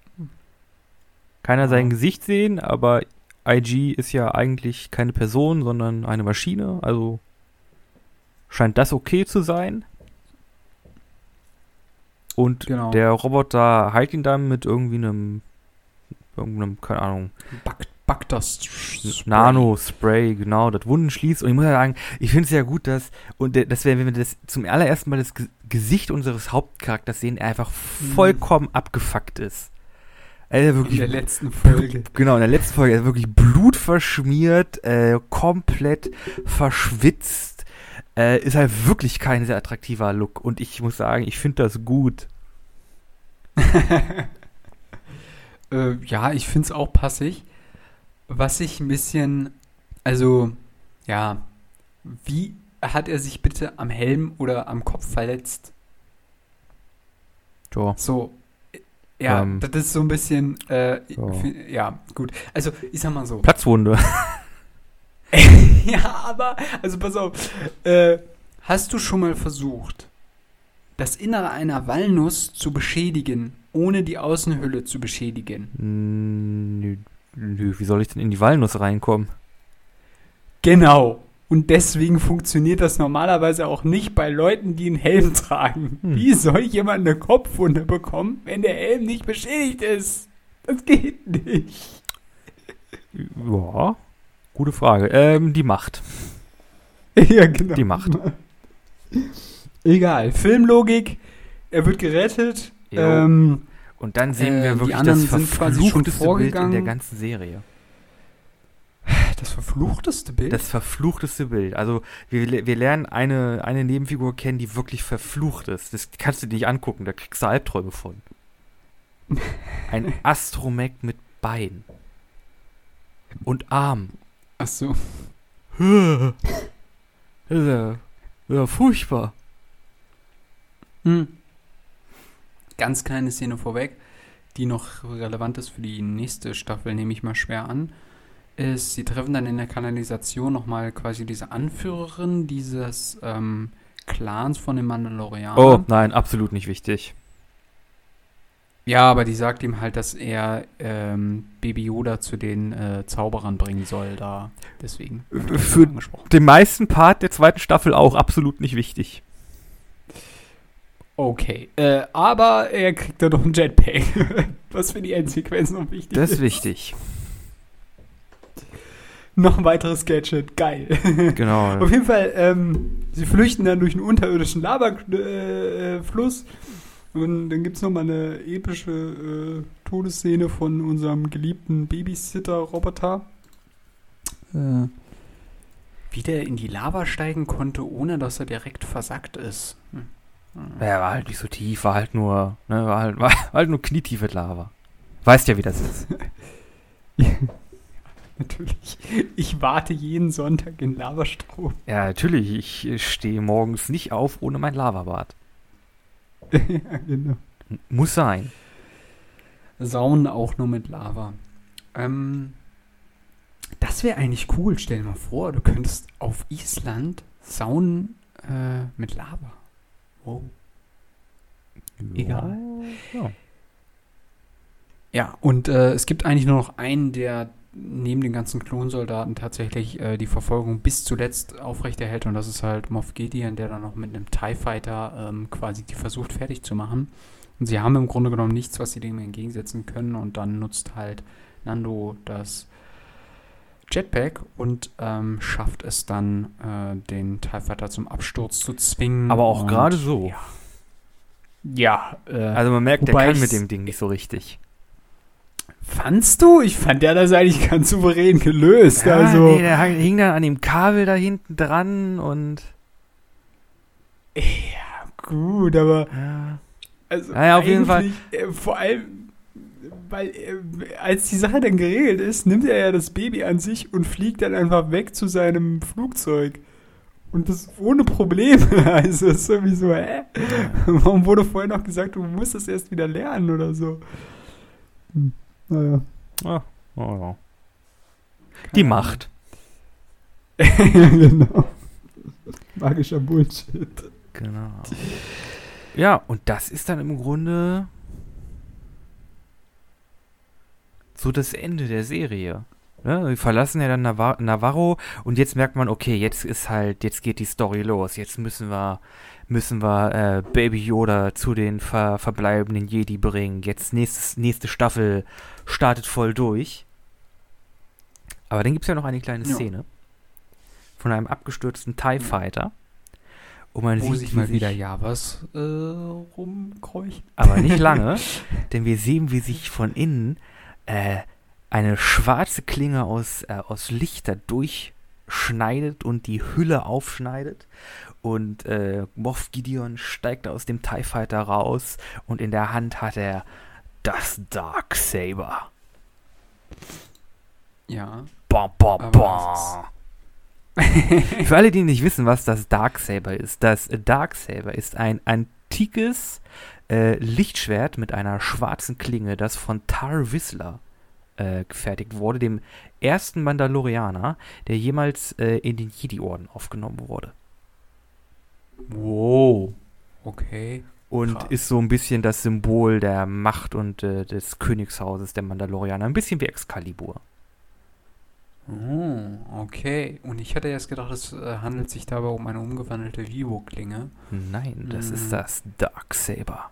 [SPEAKER 1] keiner sein Gesicht sehen, aber IG ist ja eigentlich keine Person, sondern eine Maschine. Also scheint das okay zu sein. Und
[SPEAKER 2] Genau.
[SPEAKER 1] der Roboter heilt ihn dann mit irgendwie einem, irgendeinem, keine Ahnung,
[SPEAKER 2] Back, back das
[SPEAKER 1] Nano-Spray, genau, das Wunden schließt. Und ich muss ja sagen, ich finde es ja gut, dass, und das wäre, wenn wir das zum allerersten Mal das Ge Gesicht unseres Hauptcharakters sehen, er einfach vollkommen abgefuckt ist.
[SPEAKER 2] In
[SPEAKER 1] wirklich,
[SPEAKER 2] der letzten Folge.
[SPEAKER 1] genau, in der letzten Folge, er ist wirklich blutverschmiert, äh, komplett verschwitzt. Äh, ist halt wirklich kein sehr attraktiver Look. Und ich muss sagen, ich finde das gut.
[SPEAKER 2] äh, ja, ich finde es auch passig. Was ich ein bisschen, also, ja, wie hat er sich bitte am Helm oder am Kopf verletzt?
[SPEAKER 1] Ja.
[SPEAKER 2] So, ja,
[SPEAKER 1] Ähm.
[SPEAKER 2] das ist so ein bisschen, äh,
[SPEAKER 1] Ja.
[SPEAKER 2] fi- ja, gut. Also, ich sag mal so.
[SPEAKER 1] Platzwunde.
[SPEAKER 2] ja, aber, also pass auf, äh, hast du schon mal versucht, das Innere einer Walnuss zu beschädigen, ohne die Außenhülle zu beschädigen?
[SPEAKER 1] Nö, nö, wie soll ich denn in die Walnuss reinkommen?
[SPEAKER 2] Genau. Und deswegen funktioniert das normalerweise auch nicht bei Leuten, die einen Helm tragen.
[SPEAKER 1] Hm.
[SPEAKER 2] Wie soll jemand eine Kopfwunde bekommen, wenn der Helm nicht beschädigt ist? Das geht nicht.
[SPEAKER 1] Ja. Gute Frage. Ähm, die Macht.
[SPEAKER 2] ja, genau.
[SPEAKER 1] Die Macht.
[SPEAKER 2] Egal. Filmlogik. Er wird gerettet. Ähm,
[SPEAKER 1] Und dann sehen
[SPEAKER 2] Äh,
[SPEAKER 1] wir
[SPEAKER 2] die
[SPEAKER 1] wirklich das verfluchteste Bild in der ganzen Serie.
[SPEAKER 2] Das verfluchteste Bild.
[SPEAKER 1] Das verfluchteste Bild. Also wir, wir lernen eine, eine Nebenfigur kennen, die wirklich verflucht ist. Das kannst du dir nicht angucken, da kriegst du Albträume von. Ein Astromech mit Bein. Und Arm.
[SPEAKER 2] Ach so.
[SPEAKER 1] Das ist ja, ja furchtbar.
[SPEAKER 2] Hm. Ganz kleine Szene vorweg, die noch relevant ist für die nächste Staffel, nehme ich mal schwer an, ist, sie treffen dann in der Kanalisation nochmal quasi diese Anführerin dieses ähm, Clans von den Mandalorianern.
[SPEAKER 1] Oh, nein, absolut nicht wichtig.
[SPEAKER 2] Ja, aber die sagt ihm halt, dass er ähm, Baby Yoda zu den äh, Zauberern bringen soll, da. Deswegen.
[SPEAKER 1] Für-
[SPEAKER 2] das.
[SPEAKER 1] Den meisten Part der zweiten Staffel auch absolut nicht wichtig.
[SPEAKER 2] Okay, äh, aber er kriegt dann noch einen Jetpack. Was für die Endsequenz noch wichtig
[SPEAKER 1] Das
[SPEAKER 2] ist.
[SPEAKER 1] ist wichtig.
[SPEAKER 2] Noch ein weiteres Gadget, geil.
[SPEAKER 1] Genau.
[SPEAKER 2] Auf jeden Fall, ähm, sie flüchten dann durch einen unterirdischen Lavafluss. Äh, und dann gibt es nochmal eine epische äh, Todesszene von unserem geliebten Babysitter-Roboter. Äh, wie der in die Lava steigen konnte, ohne dass er direkt versackt ist. Hm.
[SPEAKER 1] Ja, war halt nicht so tief, war halt nur, ne, war halt, war halt nur knietiefe Lava. Weißt ja, wie das ist.
[SPEAKER 2] Natürlich. Ich warte jeden Sonntag in Lavastrom.
[SPEAKER 1] Ja, natürlich, ich äh, stehe morgens nicht auf ohne mein Lavabad.
[SPEAKER 2] ja, genau.
[SPEAKER 1] Muss sein.
[SPEAKER 2] Saunen auch nur mit Lava. Ähm, das wäre eigentlich cool. Stell dir mal vor, du könntest auf Island saunen äh, mit Lava. Wow. Egal.
[SPEAKER 1] Ja.
[SPEAKER 2] Ja, und äh, es gibt eigentlich nur noch einen, der neben den ganzen Klonsoldaten tatsächlich äh, die Verfolgung bis zuletzt aufrechterhält und das ist halt Moff Gideon, der dann noch mit einem TIE Fighter ähm, quasi die versucht fertig zu machen. Und sie haben im Grunde genommen nichts, was sie dem entgegensetzen können und dann nutzt halt Nando das Jetpack und ähm, schafft es dann, äh, den TIE Fighter zum Absturz zu zwingen.
[SPEAKER 1] Aber auch gerade so.
[SPEAKER 2] Ja. Ja, äh,
[SPEAKER 1] Also man merkt, der kann mit dem Ding nicht so richtig.
[SPEAKER 2] Fandst du? Ich fand der das eigentlich ganz souverän gelöst.
[SPEAKER 1] Ja,
[SPEAKER 2] also,
[SPEAKER 1] nee, der hing dann an dem Kabel da hinten dran und
[SPEAKER 2] gut, aber
[SPEAKER 1] ja.
[SPEAKER 2] also
[SPEAKER 1] Ja, ja, auf jeden
[SPEAKER 2] eigentlich, Äh, vor allem, weil äh, als die Sache dann geregelt ist, nimmt er ja das Baby an sich und fliegt dann einfach weg zu seinem Flugzeug. Und das ohne Probleme. Also ist irgendwie so, hä? Warum wurde vorher noch gesagt, du musst das erst wieder lernen oder so? Hm, naja.
[SPEAKER 1] Ah, oh, ja. Die Macht.
[SPEAKER 2] genau. Magischer Bullshit.
[SPEAKER 1] Genau. Ja, und das ist dann im Grunde so das Ende der Serie. Ne? Wir verlassen ja dann Navar Navarro und jetzt merkt man, okay, jetzt ist halt, jetzt geht die Story los. Jetzt müssen wir, müssen wir äh, Baby Yoda zu den ver verbleibenden Jedi bringen. Jetzt nächstes, nächste Staffel startet voll durch. Aber dann gibt es ja noch eine kleine
[SPEAKER 2] Ja.
[SPEAKER 1] Szene von einem abgestürzten TIE Fighter. Und man
[SPEAKER 2] Wo
[SPEAKER 1] sieht,
[SPEAKER 2] mal wieder Javas äh, rumkreuchen.
[SPEAKER 1] aber nicht lange, denn wir sehen, wie sich von innen äh, eine schwarze Klinge aus, äh, aus Lichter durchschneidet und die Hülle aufschneidet. Und äh, Moff Gideon steigt aus dem TIE Fighter raus und in der Hand hat er das Dark Saber.
[SPEAKER 2] Ja.
[SPEAKER 1] Bam, bam, bam. Für alle, die nicht wissen, was das Darksaber ist, das Darksaber ist ein antikes äh, Lichtschwert mit einer schwarzen Klinge, das von Tar Whistler äh, gefertigt wurde, dem ersten Mandalorianer, der jemals äh, in den Jedi-Orden aufgenommen wurde.
[SPEAKER 2] Wow. Okay.
[SPEAKER 1] Und
[SPEAKER 2] Krass.
[SPEAKER 1] ist so ein bisschen das Symbol der Macht und äh, des Königshauses der Mandalorianer. Ein bisschen wie Excalibur.
[SPEAKER 2] Oh, okay. Und ich hatte erst gedacht, es äh, handelt sich dabei um eine umgewandelte Vivo-Klinge.
[SPEAKER 1] Nein, das
[SPEAKER 2] Mhm.
[SPEAKER 1] ist das Darksaber.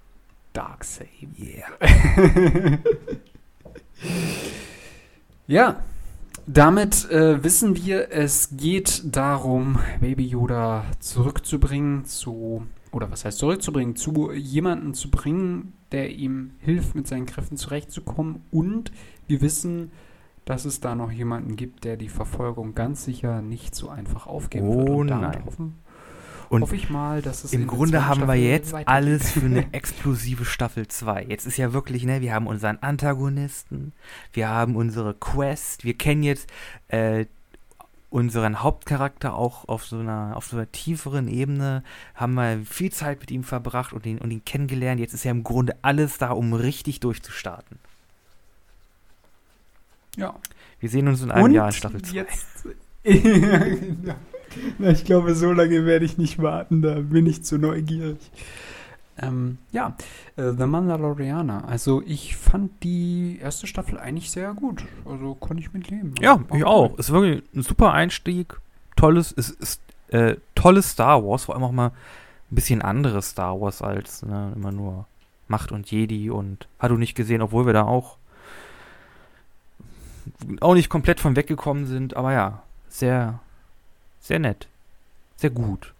[SPEAKER 2] Darksaber.
[SPEAKER 1] Yeah.
[SPEAKER 2] ja. damit äh, wissen wir, es geht darum, Baby Yoda zurückzubringen zu, oder was heißt zurückzubringen, zu jemanden zu bringen, der ihm hilft, mit seinen Kräften zurechtzukommen. Und wir wissen, dass es da noch jemanden gibt, der die Verfolgung ganz sicher nicht so einfach aufgeben
[SPEAKER 1] Oh
[SPEAKER 2] wird. Und
[SPEAKER 1] nein.
[SPEAKER 2] hoffen,
[SPEAKER 1] Und
[SPEAKER 2] hoffe ich mal, dass es
[SPEAKER 1] Im Grunde haben wir
[SPEAKER 2] Staffel
[SPEAKER 1] jetzt
[SPEAKER 2] weitergeht.
[SPEAKER 1] alles für eine explosive Staffel 2. Jetzt ist ja wirklich, ne, wir haben unseren Antagonisten, wir haben unsere Quest, wir kennen jetzt äh, unseren Hauptcharakter auch auf so einer auf so einer tieferen Ebene, haben wir viel Zeit mit ihm verbracht und ihn und ihn kennengelernt. Jetzt ist ja im Grunde alles da, um richtig durchzustarten.
[SPEAKER 2] Ja.
[SPEAKER 1] Wir sehen uns in einem
[SPEAKER 2] Und
[SPEAKER 1] Jahr in Staffel 2.
[SPEAKER 2] Jetzt, ja, ich glaube, so lange werde ich nicht warten, da bin ich zu neugierig. Ähm, ja, äh, The Mandalorianer. Also ich fand die erste Staffel eigentlich sehr gut. Also konnte ich mit leben.
[SPEAKER 1] Ja, ich auch. Ist wirklich ein super Einstieg. Tolles, ist, ist äh, tolles Star Wars, vor allem auch mal ein bisschen anderes Star Wars als ne, immer nur Macht und Jedi und hat du nicht gesehen, obwohl wir da auch auch nicht komplett von weggekommen sind, aber ja, sehr, sehr nett. Sehr gut.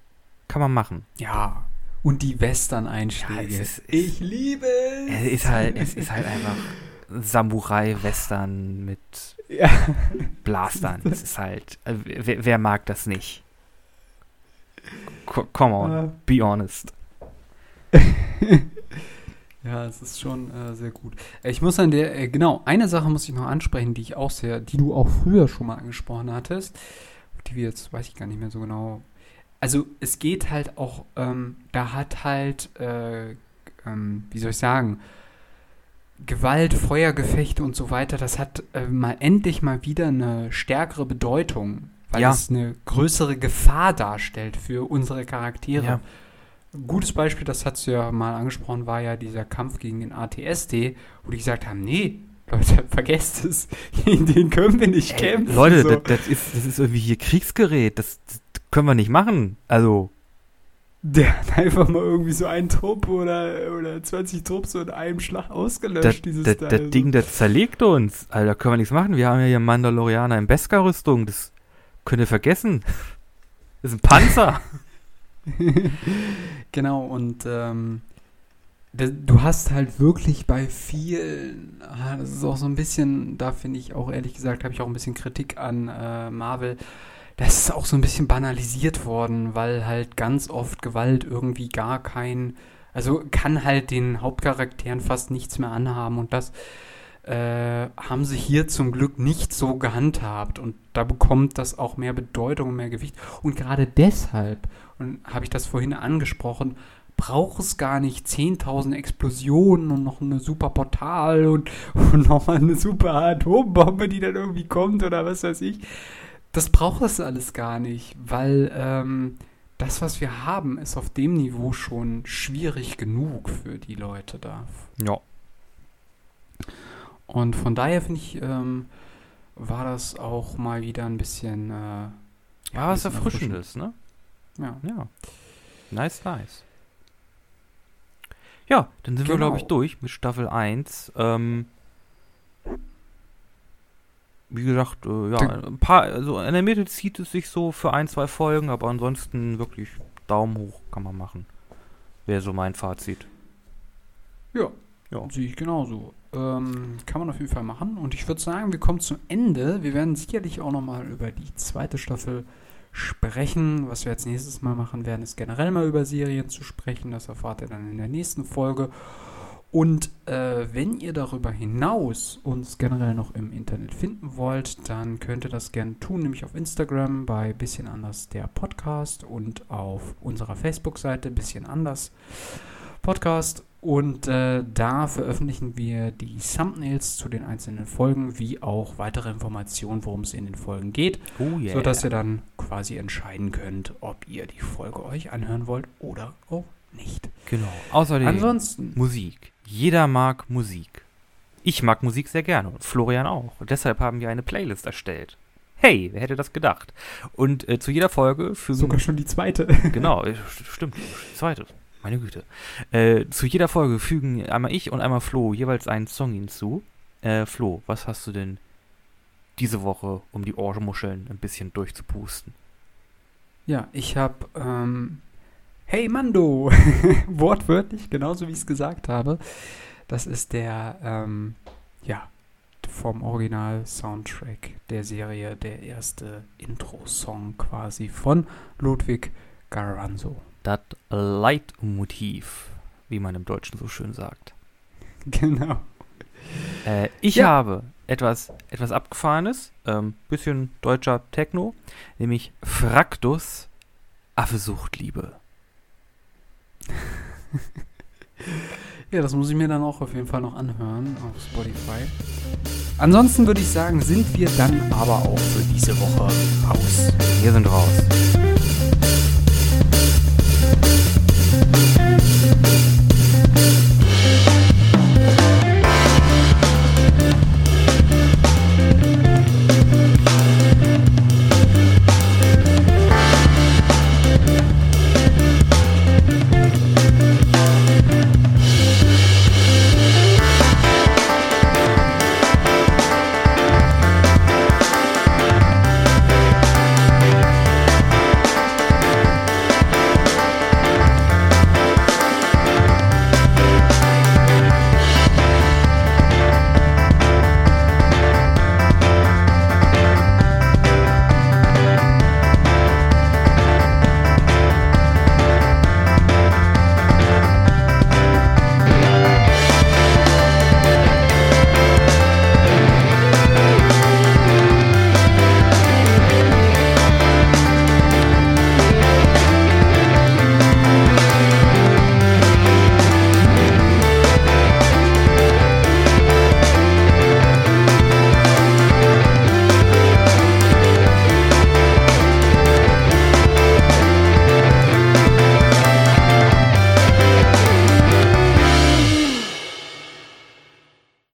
[SPEAKER 1] Kann man machen.
[SPEAKER 2] Ja. Und die Western-Einschläge.
[SPEAKER 1] Ja,
[SPEAKER 2] ich liebe es.
[SPEAKER 1] Es ist halt, es ist halt einfach Samurai-Western mit
[SPEAKER 2] Ja.
[SPEAKER 1] Blastern. Es ist halt, äh, wer, wer mag das nicht? Co- Come on,
[SPEAKER 2] Ja.
[SPEAKER 1] be honest.
[SPEAKER 2] Ja, es ist schon äh, sehr gut. Äh, Ich muss an der, äh, genau, eine Sache muss ich noch ansprechen, die ich auch sehr, die du auch früher schon mal angesprochen hattest, die wir jetzt, weiß ich gar nicht mehr so genau. Also es geht halt auch, ähm, da hat halt, äh, ähm, wie soll ich sagen, Gewalt, Feuergefechte und so weiter, das hat äh, mal endlich mal wieder eine stärkere Bedeutung, weil
[SPEAKER 1] Ja.
[SPEAKER 2] es eine größere Gefahr darstellt für unsere Charaktere.
[SPEAKER 1] Ja.
[SPEAKER 2] Ein gutes Beispiel, das hast du ja mal angesprochen, war ja dieser Kampf gegen den ATSD, wo die gesagt haben, nee, Leute, vergesst es, gegen den können wir nicht
[SPEAKER 1] Ey,
[SPEAKER 2] kämpfen.
[SPEAKER 1] Leute,
[SPEAKER 2] so.
[SPEAKER 1] das, das, ist, das ist irgendwie hier Kriegsgerät. Das, das können wir nicht machen. Also,
[SPEAKER 2] Der hat einfach mal irgendwie so einen Trupp oder, oder 20 Trupps so in einem Schlag ausgelöscht,
[SPEAKER 1] das,
[SPEAKER 2] dieses
[SPEAKER 1] das,
[SPEAKER 2] Teil.
[SPEAKER 1] das Ding, das zerlegt uns. Alter, können wir nichts machen. Wir haben ja hier Mandalorianer in Beskar-Rüstung. Das könnt ihr vergessen. Das ist ein Panzer.
[SPEAKER 2] genau, und ähm, du hast halt wirklich bei vielen, ah, das ist auch so ein bisschen, da finde ich auch ehrlich gesagt, habe ich auch ein bisschen Kritik an äh, Marvel. Das ist auch so ein bisschen banalisiert worden, weil halt ganz oft Gewalt irgendwie gar kein, also kann halt den Hauptcharakteren fast nichts mehr anhaben und das äh, haben sie hier zum Glück nicht so gehandhabt und da bekommt das auch mehr Bedeutung und mehr Gewicht und gerade deshalb, und habe ich das vorhin angesprochen, braucht es gar nicht 10.000 Explosionen und noch eine super Portal und, und nochmal eine super Atombombe, die dann irgendwie kommt oder was weiß ich. Das braucht es alles gar nicht, weil ähm, das, was wir haben, ist auf dem Niveau schon schwierig genug für die Leute da.
[SPEAKER 1] Ja.
[SPEAKER 2] Und von daher finde ich, ähm, war das auch mal wieder ein bisschen. Äh,
[SPEAKER 1] Ja, was Erfrischendes, ne?
[SPEAKER 2] Ja.
[SPEAKER 1] Ja. Nice, nice. Ja, dann sind wir,
[SPEAKER 2] Genau.
[SPEAKER 1] glaube ich, durch mit Staffel 1. Ähm, wie gesagt, äh, ja, ein paar, also in der Mitte zieht es sich so für ein, zwei Folgen, aber ansonsten wirklich Daumen hoch kann man machen. Wäre so mein Fazit.
[SPEAKER 2] Ja.
[SPEAKER 1] Ja.
[SPEAKER 2] Sehe ich genauso. Ähm, kann man auf jeden Fall machen. Und ich würde sagen, wir kommen zum Ende. Wir werden sicherlich auch nochmal über die zweite Staffel sprechen. Was wir als nächstes mal machen werden, ist generell mal über Serien zu sprechen. Das erfahrt ihr dann in der nächsten Folge. Und äh, wenn ihr darüber hinaus uns generell noch im Internet finden wollt, dann könnt ihr das gerne tun, nämlich auf Instagram bei Bisschen anders der Podcast und auf unserer Facebook-Seite Bisschen anders Podcast. Und äh, da veröffentlichen wir die Thumbnails zu den einzelnen Folgen, wie auch weitere Informationen, worum es in den Folgen geht,
[SPEAKER 1] Oh yeah.
[SPEAKER 2] sodass ihr dann quasi entscheiden könnt, ob ihr die Folge euch anhören wollt oder auch nicht.
[SPEAKER 1] Genau. Außerdem
[SPEAKER 2] Ansonsten,
[SPEAKER 1] Musik. Jeder mag Musik. Ich mag Musik sehr gerne und Florian auch. Und deshalb haben wir eine Playlist erstellt. Hey, wer hätte das gedacht? Und äh, zu jeder Folge fügen
[SPEAKER 2] sogar schon die zweite.
[SPEAKER 1] Genau, äh, st- stimmt. Zweite. Meine Güte. Äh, zu jeder Folge fügen einmal ich und einmal Flo jeweils einen Song hinzu. Äh, Flo, was hast du denn diese Woche, um die Ohrmuscheln ein bisschen durchzupusten?
[SPEAKER 2] Ja, ich habe ähm, Hey Mando, wortwörtlich, genauso wie ich es gesagt habe. Das ist der, ähm, ja, vom Original-Soundtrack der Serie der erste Intro-Song quasi von Ludwig Garanzo.
[SPEAKER 1] Das Leitmotiv, wie man im Deutschen so schön sagt.
[SPEAKER 2] Genau.
[SPEAKER 1] Äh, ich
[SPEAKER 2] Ja.
[SPEAKER 1] habe etwas, etwas Abgefahrenes, ähm, bisschen deutscher Techno, nämlich Fraktus, Affe sucht Liebe.
[SPEAKER 2] Ja, das muss ich mir dann auch auf jeden Fall noch anhören auf Spotify. Ansonsten würde ich sagen, sind wir dann aber auch für diese Woche raus.
[SPEAKER 1] Wir sind raus.